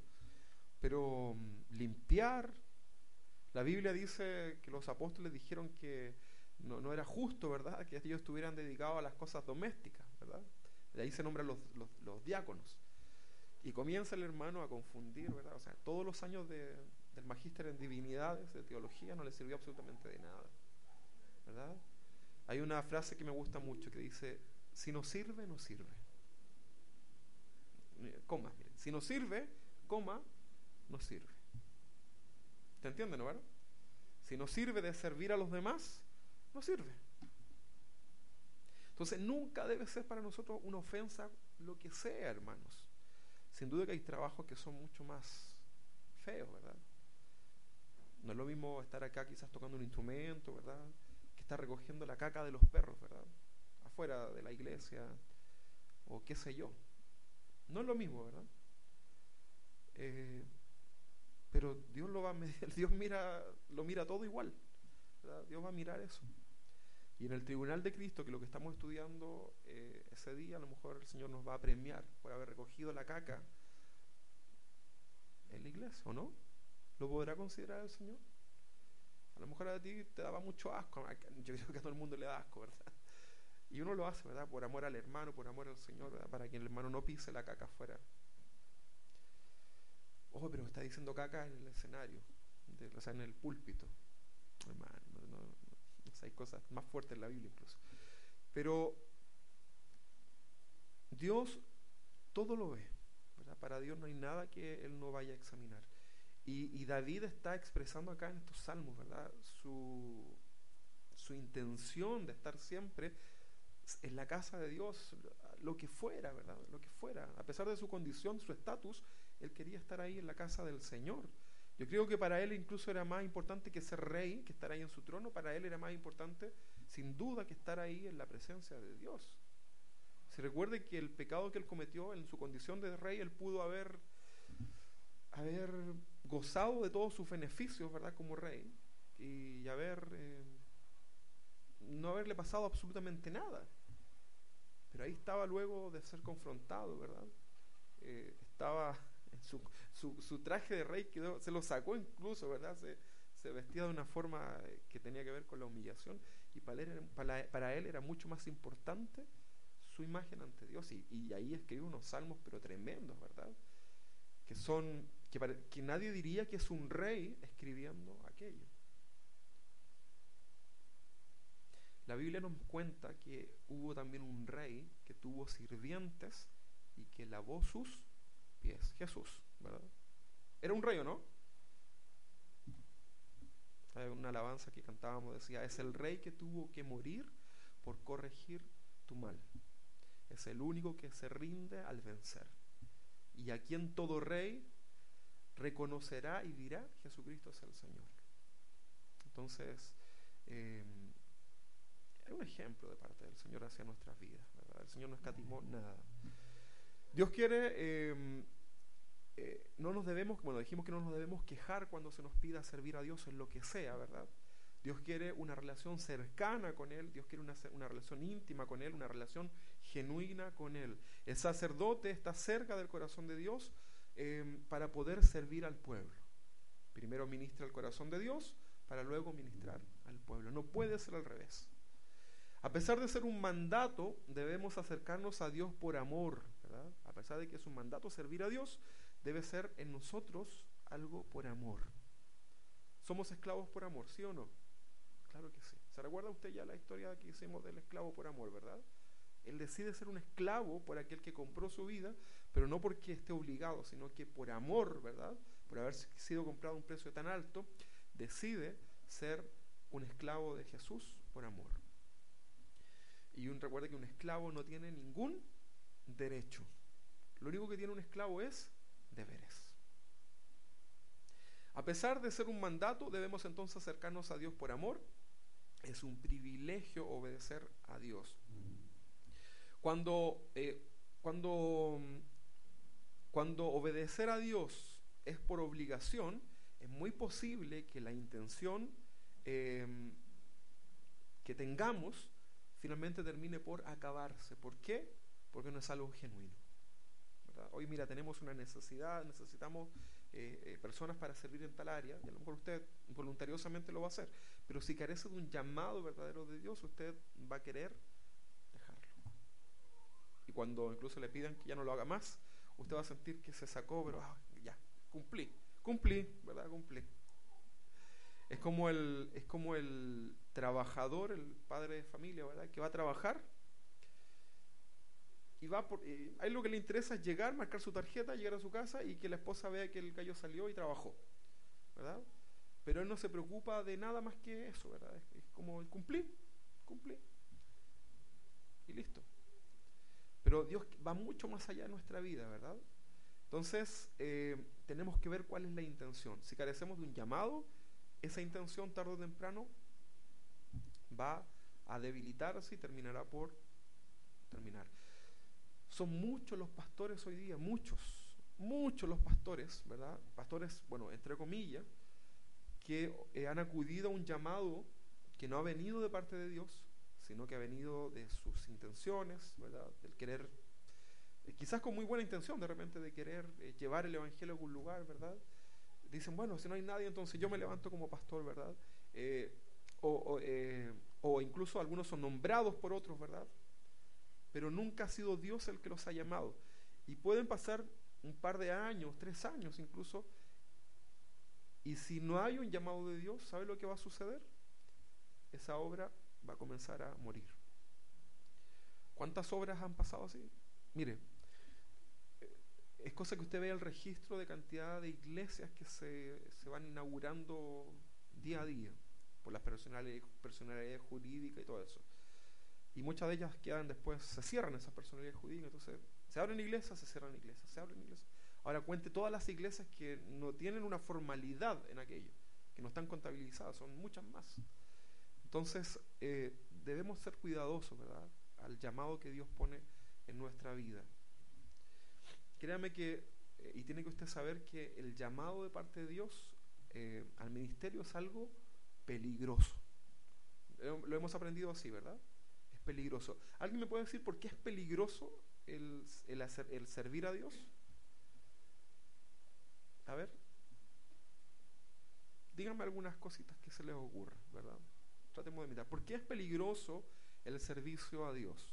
Pero mm, limpiar, la Biblia dice que los apóstoles dijeron que no, no, era justo, ¿verdad? Que ellos estuvieran dedicados a las cosas domésticas, ¿verdad? De ahí se nombran los, los, los diáconos. Y comienza el hermano a confundir, ¿verdad? O sea, todos los años de, del magíster en divinidades, de teología, no le sirvió absolutamente de nada, ¿verdad? Hay una frase que me gusta mucho que dice, si no sirve, no sirve. Coma, miren, si no sirve, coma, no sirve. ¿Te entienden, no? Si no sirve de servir a los demás, no sirve. Entonces nunca debe ser para nosotros una ofensa lo que sea, hermanos. Sin duda que hay trabajos que son mucho más feos, ¿verdad? No es lo mismo estar acá quizás tocando un instrumento, ¿verdad? Que estar recogiendo la caca de los perros, ¿verdad? Afuera de la iglesia o qué sé yo. No es lo mismo, ¿verdad? Eh, pero Dios lo va a Dios mira, lo mira todo igual. ¿verdad? Dios va a mirar eso. Y en el tribunal de Cristo, que lo que estamos estudiando eh, ese día, a lo mejor el Señor nos va a premiar por haber recogido la caca en la iglesia, ¿o no? ¿Lo podrá considerar el Señor? A lo mejor a ti te daba mucho asco, yo creo que a todo el mundo le da asco, ¿verdad? Y uno lo hace, ¿verdad? Por amor al hermano, por amor al Señor, ¿verdad? Para que el hermano no pise la caca afuera. Ojo, pero está diciendo caca en el escenario, o sea, en el púlpito. Hay cosas más fuertes en la Biblia incluso. Pero Dios todo lo ve. ¿verdad? Para Dios no hay nada que Él no vaya a examinar. Y, David está expresando acá en estos salmos, ¿verdad? Su, su intención de estar siempre en la casa de Dios, lo que fuera, ¿verdad? Lo que fuera. A pesar de su condición, su estatus, él quería estar ahí en la casa del Señor. Yo creo que para él incluso era más importante que ser rey, que estar ahí en su trono, para él era más importante, sin duda, que estar ahí en la presencia de Dios. Se recuerde que el pecado que él cometió en su condición de rey, él pudo haber, haber gozado de todos sus beneficios, ¿verdad? Como rey, y haber, eh, no haberle pasado absolutamente nada. Pero ahí estaba luego de ser confrontado, ¿verdad? Eh, estaba su, traje de rey, quedó, se lo sacó incluso, ¿verdad? Se, vestía de una forma eh, que tenía que ver con la humillación y para él, para, él era mucho más importante su imagen ante Dios y, ahí escribe unos salmos pero tremendos, ¿verdad? Que son, que, que nadie diría que es un rey escribiendo aquello. La Biblia nos cuenta que hubo también un rey que tuvo sirvientes y que lavó sus pies. Jesús, ¿verdad? Era un rey o no? Hay una alabanza que cantábamos, decía, es el rey que tuvo que morir por corregir tu mal. Es el único que se rinde al vencer. Y a quien todo rey reconocerá y dirá, Jesucristo es el Señor. Entonces, eh, un ejemplo de parte del Señor hacia nuestras vidas. El Señor no escatimó nada. Dios quiere, em, eh, no nos debemos, bueno, dijimos que no nos debemos quejar cuando se nos pida servir a Dios en lo que sea, ¿verdad? Dios quiere una relación cercana con Él, Dios quiere una, una, relación íntima con Él, una relación genuina con Él. El sacerdote está cerca del corazón de Dios em, para poder servir al pueblo. Primero ministra el corazón de Dios para luego ministrar al pueblo. No puede ser al revés. A pesar de ser un mandato, debemos acercarnos a Dios por amor. ¿verdad? A pesar de que es un mandato servir a Dios, debe ser en nosotros algo por amor. ¿Somos esclavos por amor, sí o no? Claro que sí. ¿Se recuerda usted ya la historia que hicimos del esclavo por amor, verdad? Él decide ser un esclavo por aquel que compró su vida, pero no porque esté obligado, sino que por amor, ¿verdad? Por haber sido comprado a un precio tan alto, decide ser un esclavo de Jesús por amor. Y un, recuerde que un esclavo no tiene ningún derecho. Lo único que tiene un esclavo es deberes. A pesar de ser un mandato, debemos entonces acercarnos a Dios por amor. Es un privilegio obedecer a Dios. Cuando, eh, cuando, cuando obedecer a Dios es por obligación, es muy posible que la intención eh, que tengamos finalmente termine por acabarse. ¿Por qué? Porque no es algo genuino. Hoy, mira, tenemos una necesidad, necesitamos eh, eh, personas para servir en tal área, y a lo mejor usted voluntariosamente lo va a hacer, pero si carece de un llamado verdadero de Dios, usted va a querer dejarlo. Y cuando incluso le pidan que ya no lo haga más, usted va a sentir que se sacó, pero ah, ya, cumplí, cumplí, ¿verdad? Cumplí. Es como el, es como el trabajador, el padre de familia, ¿verdad? Que va a trabajar y va por, ahí lo que le interesa es llegar, marcar su tarjeta, llegar a su casa y que la esposa vea que el gallo salió y trabajó, ¿verdad? Pero él no se preocupa de nada más que eso, ¿verdad? Es, como cumplir, cumplir y listo. Pero Dios va mucho más allá de nuestra vida, ¿verdad? Entonces, eh, tenemos que ver cuál es la intención. Si carecemos de un llamado, esa intención tarde o temprano va a debilitarse y terminará por terminar. Son muchos los pastores hoy día, muchos, muchos los pastores, ¿verdad? Pastores, bueno, entre comillas, que eh, han acudido a un llamado que no ha venido de parte de Dios sino que ha venido de sus intenciones, ¿verdad? Del querer, eh, quizás con muy buena intención de repente de querer eh, llevar el Evangelio a algún lugar, ¿verdad? Dicen, bueno, si no hay nadie, entonces yo me levanto como pastor, ¿verdad? Eh, o, o incluso algunos son nombrados por otros, ¿verdad? Pero nunca ha sido Dios el que los ha llamado. Y pueden pasar un par de años, tres años incluso, y si no hay un llamado de Dios, ¿sabe lo que va a suceder? Esa obra va a comenzar a morir. ¿Cuántas obras han pasado así? Mire, eh, es cosa que usted vea el registro de cantidad de iglesias que se, van inaugurando día a día las personalidades, personalidades jurídicas y todo eso. Y muchas de ellas quedan después, se cierran esas personalidades jurídicas, entonces se abren iglesias, se cierran iglesias, se abren iglesias. Ahora cuente todas las iglesias que no tienen una formalidad en aquello, que no están contabilizadas, son muchas más. Entonces, eh, debemos ser cuidadosos, ¿verdad? Al llamado que Dios pone en nuestra vida. Créame que, eh, y tiene que usted saber que el llamado de parte de Dios eh, al ministerio es algo peligroso. Lo hemos aprendido así, ¿verdad? Es peligroso. ¿Alguien me puede decir por qué es peligroso el, el servir a Dios? A ver, díganme algunas cositas que se les ocurra, ¿verdad? Tratemos de mirar. ¿Por qué es peligroso el servicio a Dios?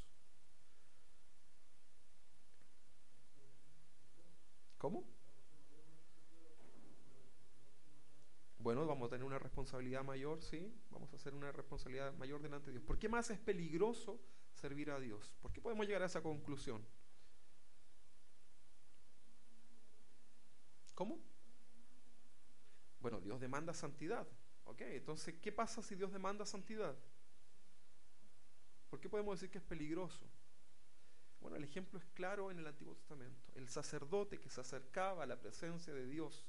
¿Cómo? Bueno, vamos a tener una responsabilidad mayor, sí, vamos a hacer una responsabilidad mayor delante de Dios. ¿Por qué más es peligroso servir a Dios? ¿Por qué podemos llegar a esa conclusión? ¿Cómo? Bueno, Dios demanda santidad. ¿Ok? Entonces, ¿qué pasa si Dios demanda santidad? ¿Por qué podemos decir que es peligroso? Bueno, el ejemplo es claro en el Antiguo Testamento. El sacerdote que se acercaba a la presencia de Dios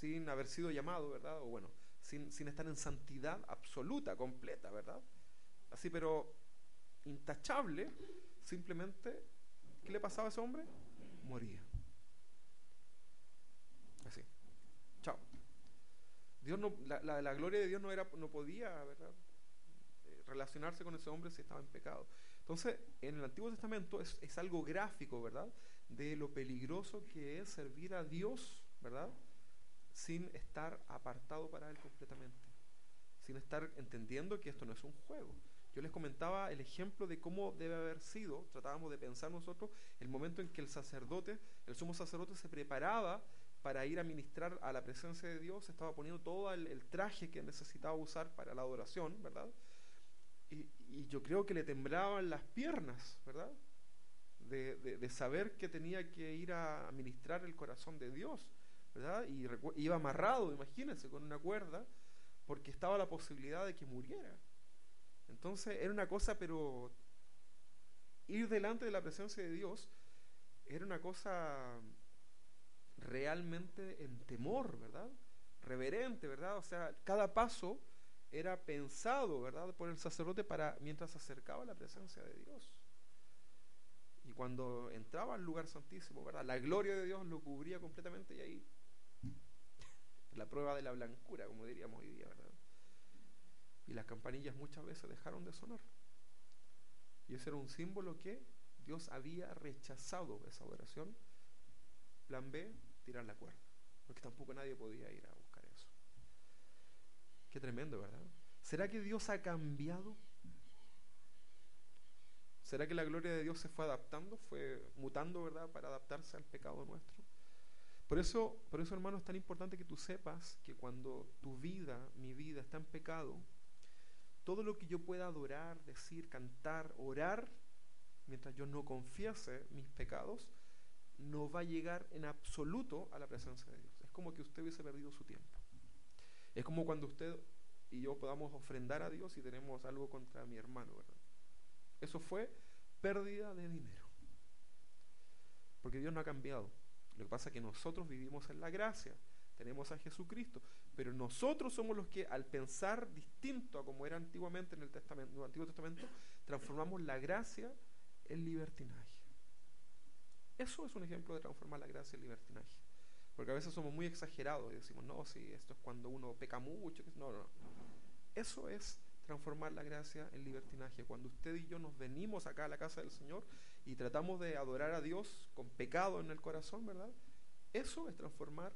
sin haber sido llamado, ¿verdad? O bueno, sin, sin estar en santidad absoluta, completa, ¿verdad? Así, pero intachable, simplemente, ¿qué le pasaba a ese hombre? Moría. Así. Chao. Dios no, la, la, gloria de Dios no, era, no podía ¿verdad? Eh, relacionarse con ese hombre si estaba en pecado. Entonces, en el Antiguo Testamento es, es, algo gráfico, ¿verdad? De lo peligroso que es servir a Dios, ¿verdad? Sin estar apartado para Él completamente. Sin estar entendiendo que esto no es un juego. Yo les comentaba el ejemplo de cómo debe haber sido, tratábamos de pensar nosotros, el momento en que el sacerdote, el sumo sacerdote se preparaba para ir a ministrar a la presencia de Dios, estaba poniendo todo el, traje que necesitaba usar para la adoración, ¿verdad? Y, yo creo que le temblaban las piernas, ¿verdad? De, saber que tenía que ir a ministrar el corazón de Dios, Y iba amarrado, imagínense, con una cuerda, porque estaba la posibilidad de que muriera. Entonces era una cosa, pero ir delante de la presencia de Dios era una cosa realmente en temor, ¿verdad? Reverente, ¿verdad? O sea, cada paso era pensado, ¿verdad? Por el sacerdote para mientras se acercaba a la presencia de Dios. Y cuando entraba al lugar santísimo, ¿verdad? La gloria de Dios lo cubría completamente y ahí la prueba de la blancura, como diríamos hoy día, ¿verdad? Y las campanillas muchas veces dejaron de sonar. Y ese era un símbolo que Dios había rechazado esa oración. Plan B, tirar la cuerda, porque tampoco nadie podía ir a buscar eso. Qué tremendo, ¿verdad? ¿Será que Dios ha cambiado? ¿Será que la gloria de Dios se fue adaptando, fue mutando, ¿verdad?, para adaptarse al pecado nuestro. Por eso, por eso, hermano, es tan importante que tú sepas que cuando tu vida, mi vida, está en pecado, todo lo que yo pueda adorar, decir, cantar, orar, mientras yo no confiese mis pecados, no va a llegar en absoluto a la presencia de Dios. Es como que usted hubiese perdido su tiempo. Es como cuando usted y yo podamos ofrendar a Dios y tenemos algo contra mi hermano, ¿verdad? Eso fue pérdida de dinero. Porque Dios no ha cambiado. Lo que pasa es que nosotros vivimos en la gracia, tenemos a Jesucristo, pero nosotros somos los que al pensar distinto a como era antiguamente en el, Testamento, en el Antiguo Testamento, transformamos la gracia en libertinaje. Eso es un ejemplo de transformar la gracia en libertinaje. Porque a veces somos muy exagerados y decimos, no, si esto es cuando uno peca mucho. No, no, no. Eso es transformar la gracia en libertinaje. Cuando usted y yo nos venimos acá a la casa del Señor y tratamos de adorar a Dios con pecado en el corazón, ¿verdad? Eso es transformar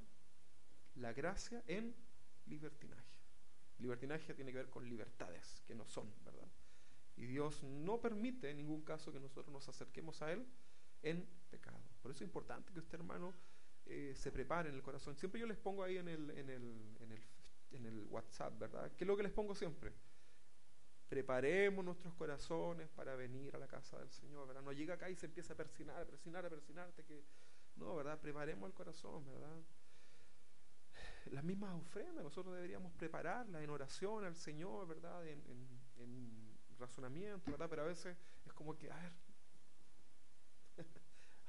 la gracia en libertinaje. Libertinaje tiene que ver con libertades que no son, ¿verdad? Y Dios no permite en ningún caso que nosotros nos acerquemos a Él en pecado. Por eso es importante que usted, hermano, eh, se prepare en el corazón. Siempre yo les pongo ahí en el, en, el, en, el, en el WhatsApp, ¿verdad? ¿Qué es lo que les pongo siempre? Preparemos nuestros corazones para venir a la casa del Señor, ¿verdad? No llega acá y se empieza a persinar, a persinar, a persinarte, que no, ¿verdad? Preparemos el corazón, ¿verdad? Las mismas ofrendas, nosotros deberíamos prepararlas en oración al Señor, ¿verdad? En, en razonamiento, ¿verdad? Pero a veces es como que, a ver,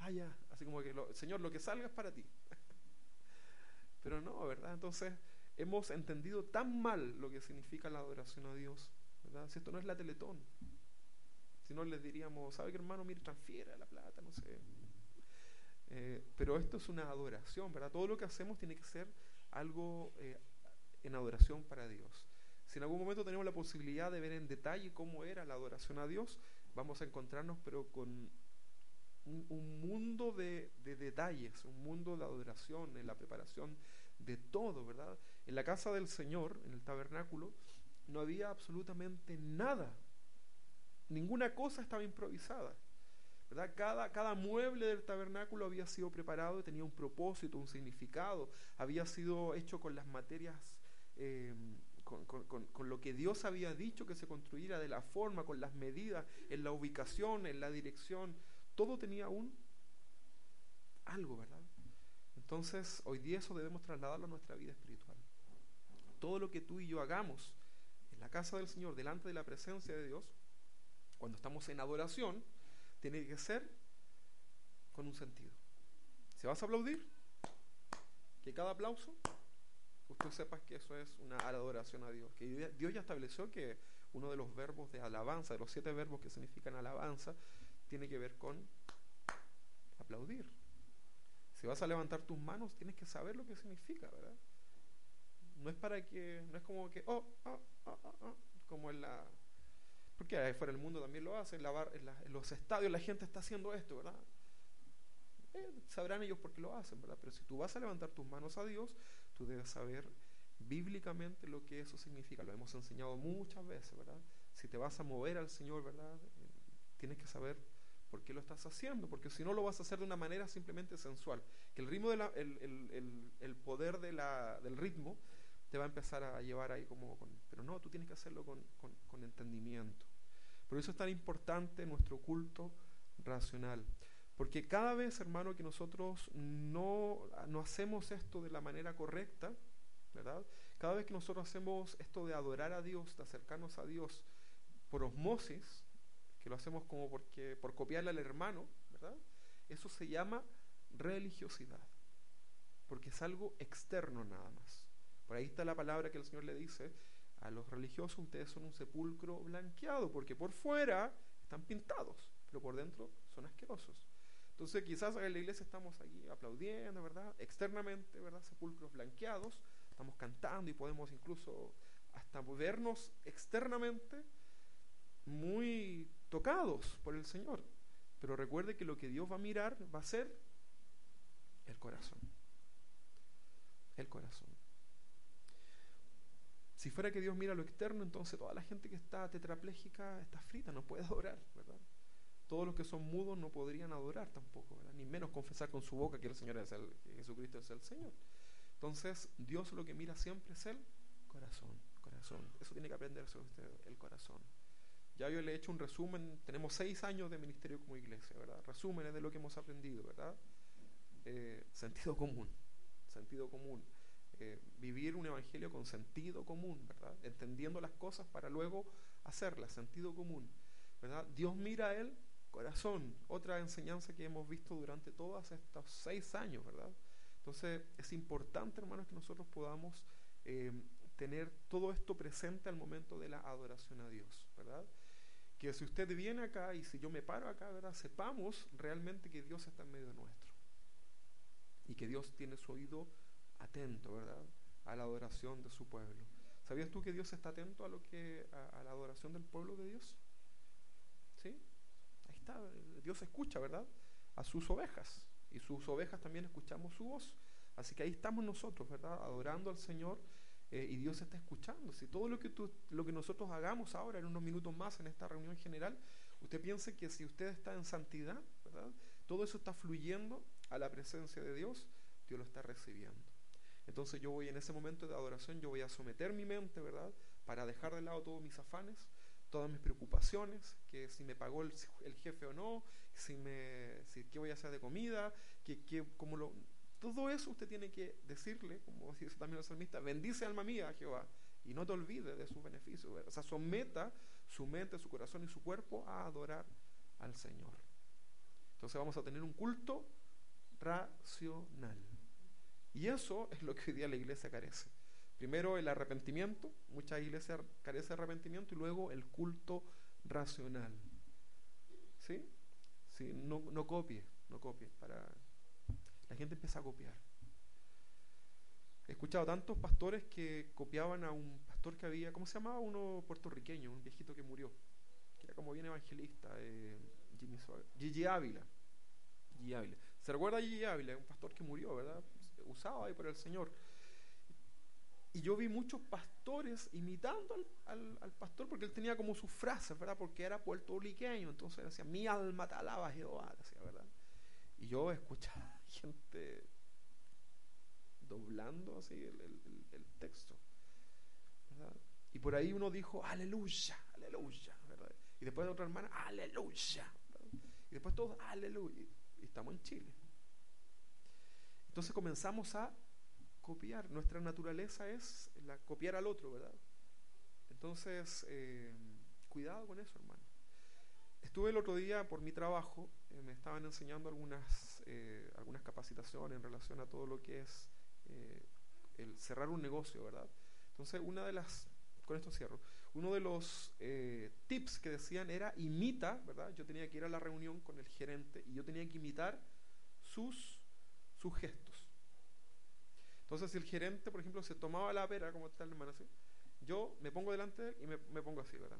ah, ya, así como que, lo, Señor, lo que salga es para ti. Pero no, ¿verdad? Entonces, hemos entendido tan mal lo que significa la adoración a Dios, esto no es la teletón, si no les diríamos, ¿sabe qué hermano? Mire, transfiera la plata, no sé. Eh, pero esto es una adoración, ¿verdad? Todo lo que hacemos tiene que ser algo eh, en adoración para Dios. Si en algún momento tenemos la posibilidad de ver en detalle cómo era la adoración a Dios, vamos a encontrarnos pero con un, mundo de, detalles, un mundo de adoración, en la preparación de todo, ¿verdad? En la casa del Señor, en el tabernáculo, no había absolutamente nada. Ninguna cosa estaba improvisada. ¿verdad? Cada, cada mueble del tabernáculo había sido preparado y tenía un propósito, un significado. Había sido hecho con las materias, eh, con, con, lo que Dios había dicho que se construyera, de la forma, con las medidas, en la ubicación, en la dirección todo tenía un algo, ¿verdad? Entonces, hoy día eso debemos trasladarlo a nuestra vida espiritual. Todo lo que tú y yo hagamos en la casa del Señor, delante de la presencia de Dios, cuando estamos en adoración, tiene que ser con un sentido. Si vas a aplaudir, que cada aplauso, usted sepa que eso es una adoración a Dios. Que Dios ya estableció que uno de los verbos de alabanza, de los siete verbos que significan alabanza, tiene que ver con aplaudir. Si vas a levantar tus manos, tienes que saber lo que significa, ¿verdad? No es para que, no es como que, oh, oh, oh, oh, oh como en la, porque ahí fuera del mundo también lo hacen, en, los estadios la gente está haciendo esto, ¿verdad? Eh, sabrán ellos por qué lo hacen, ¿verdad? Pero si tú vas a levantar tus manos a Dios, tú debes saber bíblicamente lo que eso significa. Lo hemos enseñado muchas veces, ¿verdad? Si te vas a mover al Señor, ¿verdad? Eh, tienes que saber ¿Por qué lo estás haciendo? Porque si no lo vas a hacer de una manera simplemente sensual. Que el ritmo de la, el, el, el, poder de la, del ritmo va a empezar a llevar ahí como con, pero no, tú tienes que hacerlo con, con, con entendimiento. Por eso es tan importante nuestro culto racional. Porque cada vez, hermano, que nosotros no, no hacemos esto de la manera correcta, ¿verdad? Cada vez que nosotros hacemos esto de adorar a Dios, de acercarnos a Dios por osmosis, que lo hacemos como porque, por copiarle al hermano, ¿verdad? Eso se llama religiosidad, porque es algo externo nada más. Por ahí está la palabra que el Señor le dice a los religiosos, ustedes son un sepulcro blanqueado, porque por fuera están pintados, pero por dentro son asquerosos. Entonces quizás en la iglesia estamos aquí aplaudiendo, ¿verdad? Externamente, ¿verdad? Sepulcros blanqueados, estamos cantando y podemos incluso hasta vernos externamente muy tocados por el Señor. Pero recuerde que lo que Dios va a mirar va a ser el corazón. El corazón. Si fuera que Dios mira lo externo, entonces toda la gente que está tetrapléjica está frita, no puede adorar, ¿verdad? Todos los que son mudos no podrían adorar tampoco, ¿verdad? Ni menos confesar con su boca que el Señor es el, que Jesucristo es el Señor. Entonces, Dios lo que mira siempre es el corazón, corazón. Eso tiene que aprenderse usted, el corazón. Ya yo le he hecho un resumen, tenemos seis años de ministerio como iglesia, ¿verdad? Resúmenes de lo que hemos aprendido, ¿verdad? Eh, sentido común, sentido común. Eh, vivir un evangelio con sentido común, ¿verdad? Entendiendo las cosas para luego hacerlas, sentido común, ¿verdad? Dios mira a él, corazón, otra enseñanza que hemos visto durante todos estos seis años, ¿verdad? Entonces es importante, hermanos, que nosotros podamos eh, tener todo esto presente al momento de la adoración a Dios, ¿verdad? que si usted viene acá y si yo me paro acá, ¿verdad? Sepamos realmente que Dios está en medio nuestro. Y que Dios tiene su oído atento, ¿verdad? A la adoración de su pueblo. ¿Sabías tú que Dios está atento a lo que a, la adoración del pueblo de Dios? ¿Sí? Ahí está, Dios escucha, ¿verdad? A sus ovejas y sus ovejas también escuchamos su voz. Así que ahí estamos nosotros, ¿verdad? Adorando al Señor eh, y Dios está escuchando. Si todo lo que, tú, lo que nosotros hagamos ahora, en unos minutos más en esta reunión general, usted piense que si usted está en santidad, ¿verdad? Todo eso está fluyendo a la presencia de Dios, Dios lo está recibiendo. Entonces yo voy en ese momento de adoración, yo voy a someter mi mente, ¿verdad? Para dejar de lado todos mis afanes, todas mis preocupaciones, que si me pagó el, jefe o no, si me, si, qué voy a hacer de comida, que, que, como lo, todo eso usted tiene que decirle, como dice también el salmista, bendice alma mía a Jehová y no te olvides de sus beneficios. O sea, someta su mente, su corazón y su cuerpo a adorar al Señor. Entonces vamos a tener un culto racional. Y eso es lo que hoy día la iglesia carece. Primero el arrepentimiento, muchas iglesias carecen de arrepentimiento y luego el culto racional. ¿Sí? sí no, no copie, no copie. Para... La gente empieza a copiar. He escuchado tantos pastores que copiaban a un pastor que había, ¿cómo se llamaba? Uno puertorriqueño, un viejito que murió, que era como bien evangelista, eh, Gigi Ávila. Gigi Ávila. ¿Se recuerda a Gigi Ávila? Un pastor que murió, ¿verdad? Usado ahí por el Señor. Y yo vi muchos pastores imitando al, al, pastor porque él tenía como sus frases, ¿verdad? Porque era puertorriqueño. Entonces decía, mi alma te alaba Jehová, decía, ¿verdad? Y yo escuchaba gente doblando así el, el, texto. ¿verdad? Y por ahí uno dijo, aleluya, aleluya, ¿verdad? Y después de otra hermana, aleluya. Y después todos, aleluya. Y estamos en Chile. Entonces comenzamos a copiar. Nuestra naturaleza es la, copiar al otro, ¿verdad? Entonces, eh, cuidado con eso, hermano. Estuve el otro día por mi trabajo, eh, me estaban enseñando algunas, eh, algunas capacitaciones en relación a todo lo que es el cerrar un negocio, ¿verdad? Entonces, una de las, con esto cierro, uno de los tips que decían era imita, ¿verdad? Yo tenía que ir a la reunión con el gerente y yo tenía que imitar sus, sus gestos. Entonces, si el gerente, por ejemplo, se tomaba la pera, como tal, hermano, así, yo me pongo delante de él y me, pongo así, ¿verdad?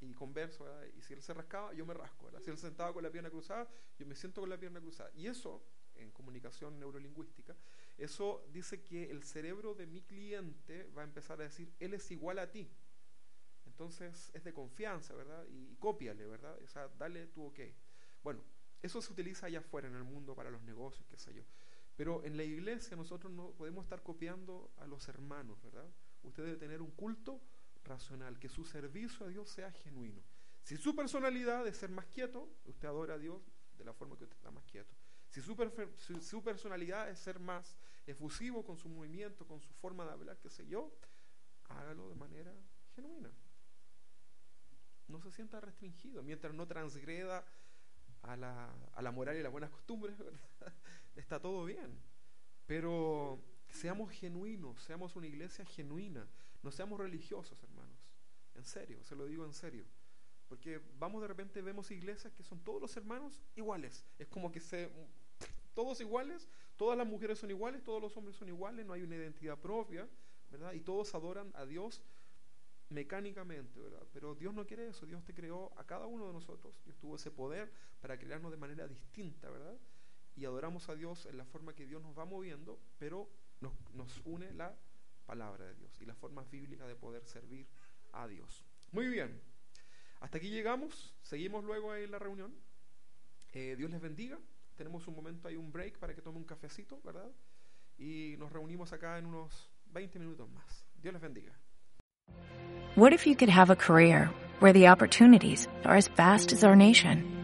Y converso, ¿verdad? Y si él se rascaba, yo me rasco, ¿verdad? Si él sentaba con la pierna cruzada, yo me siento con la pierna cruzada. Y eso, en comunicación neurolingüística, eso dice que el cerebro de mi cliente va a empezar a decir, él es igual a ti. Entonces es de confianza, ¿verdad? Y, y cópiale, ¿verdad? O sea, dale tu ok. Bueno, eso se utiliza allá afuera en el mundo para los negocios, qué sé yo. Pero en la iglesia nosotros no podemos estar copiando a los hermanos, ¿verdad? Usted debe tener un culto racional, que su servicio a Dios sea genuino. Si su personalidad es ser más quieto, usted adora a Dios de la forma que usted está más quieto. Si su, personalidad es ser más efusivo con su movimiento, con su forma de hablar, qué sé yo, hágalo de manera genuina. No se sienta restringido mientras no transgreda a la, a la moral y las buenas costumbres, ¿verdad? Está todo bien. Pero seamos genuinos, seamos una iglesia genuina, no seamos religiosos, hermanos. En serio, se lo digo en serio. Porque vamos de repente, vemos iglesias que son todos los hermanos iguales. Es como que se, todos iguales, todas las mujeres son iguales, todos los hombres son iguales, no hay una identidad propia, ¿verdad? Y todos adoran a Dios mecánicamente, ¿verdad? Pero Dios no quiere eso, Dios te creó a cada uno de nosotros, Dios tuvo ese poder para crearnos de manera distinta, ¿verdad? Y adoramos a Dios en la forma que Dios nos va moviendo, pero nos, une la palabra de Dios y la forma bíblica de poder servir a Dios. Muy bien, hasta aquí llegamos, seguimos luego en la reunión. Eh, Dios les bendiga, tenemos un momento ahí, un break para que tome un cafecito, ¿verdad? Y nos reunimos acá en unos 20 minutos más. Dios les bendiga. What if you could have a career where the opportunities are as vast as our nation?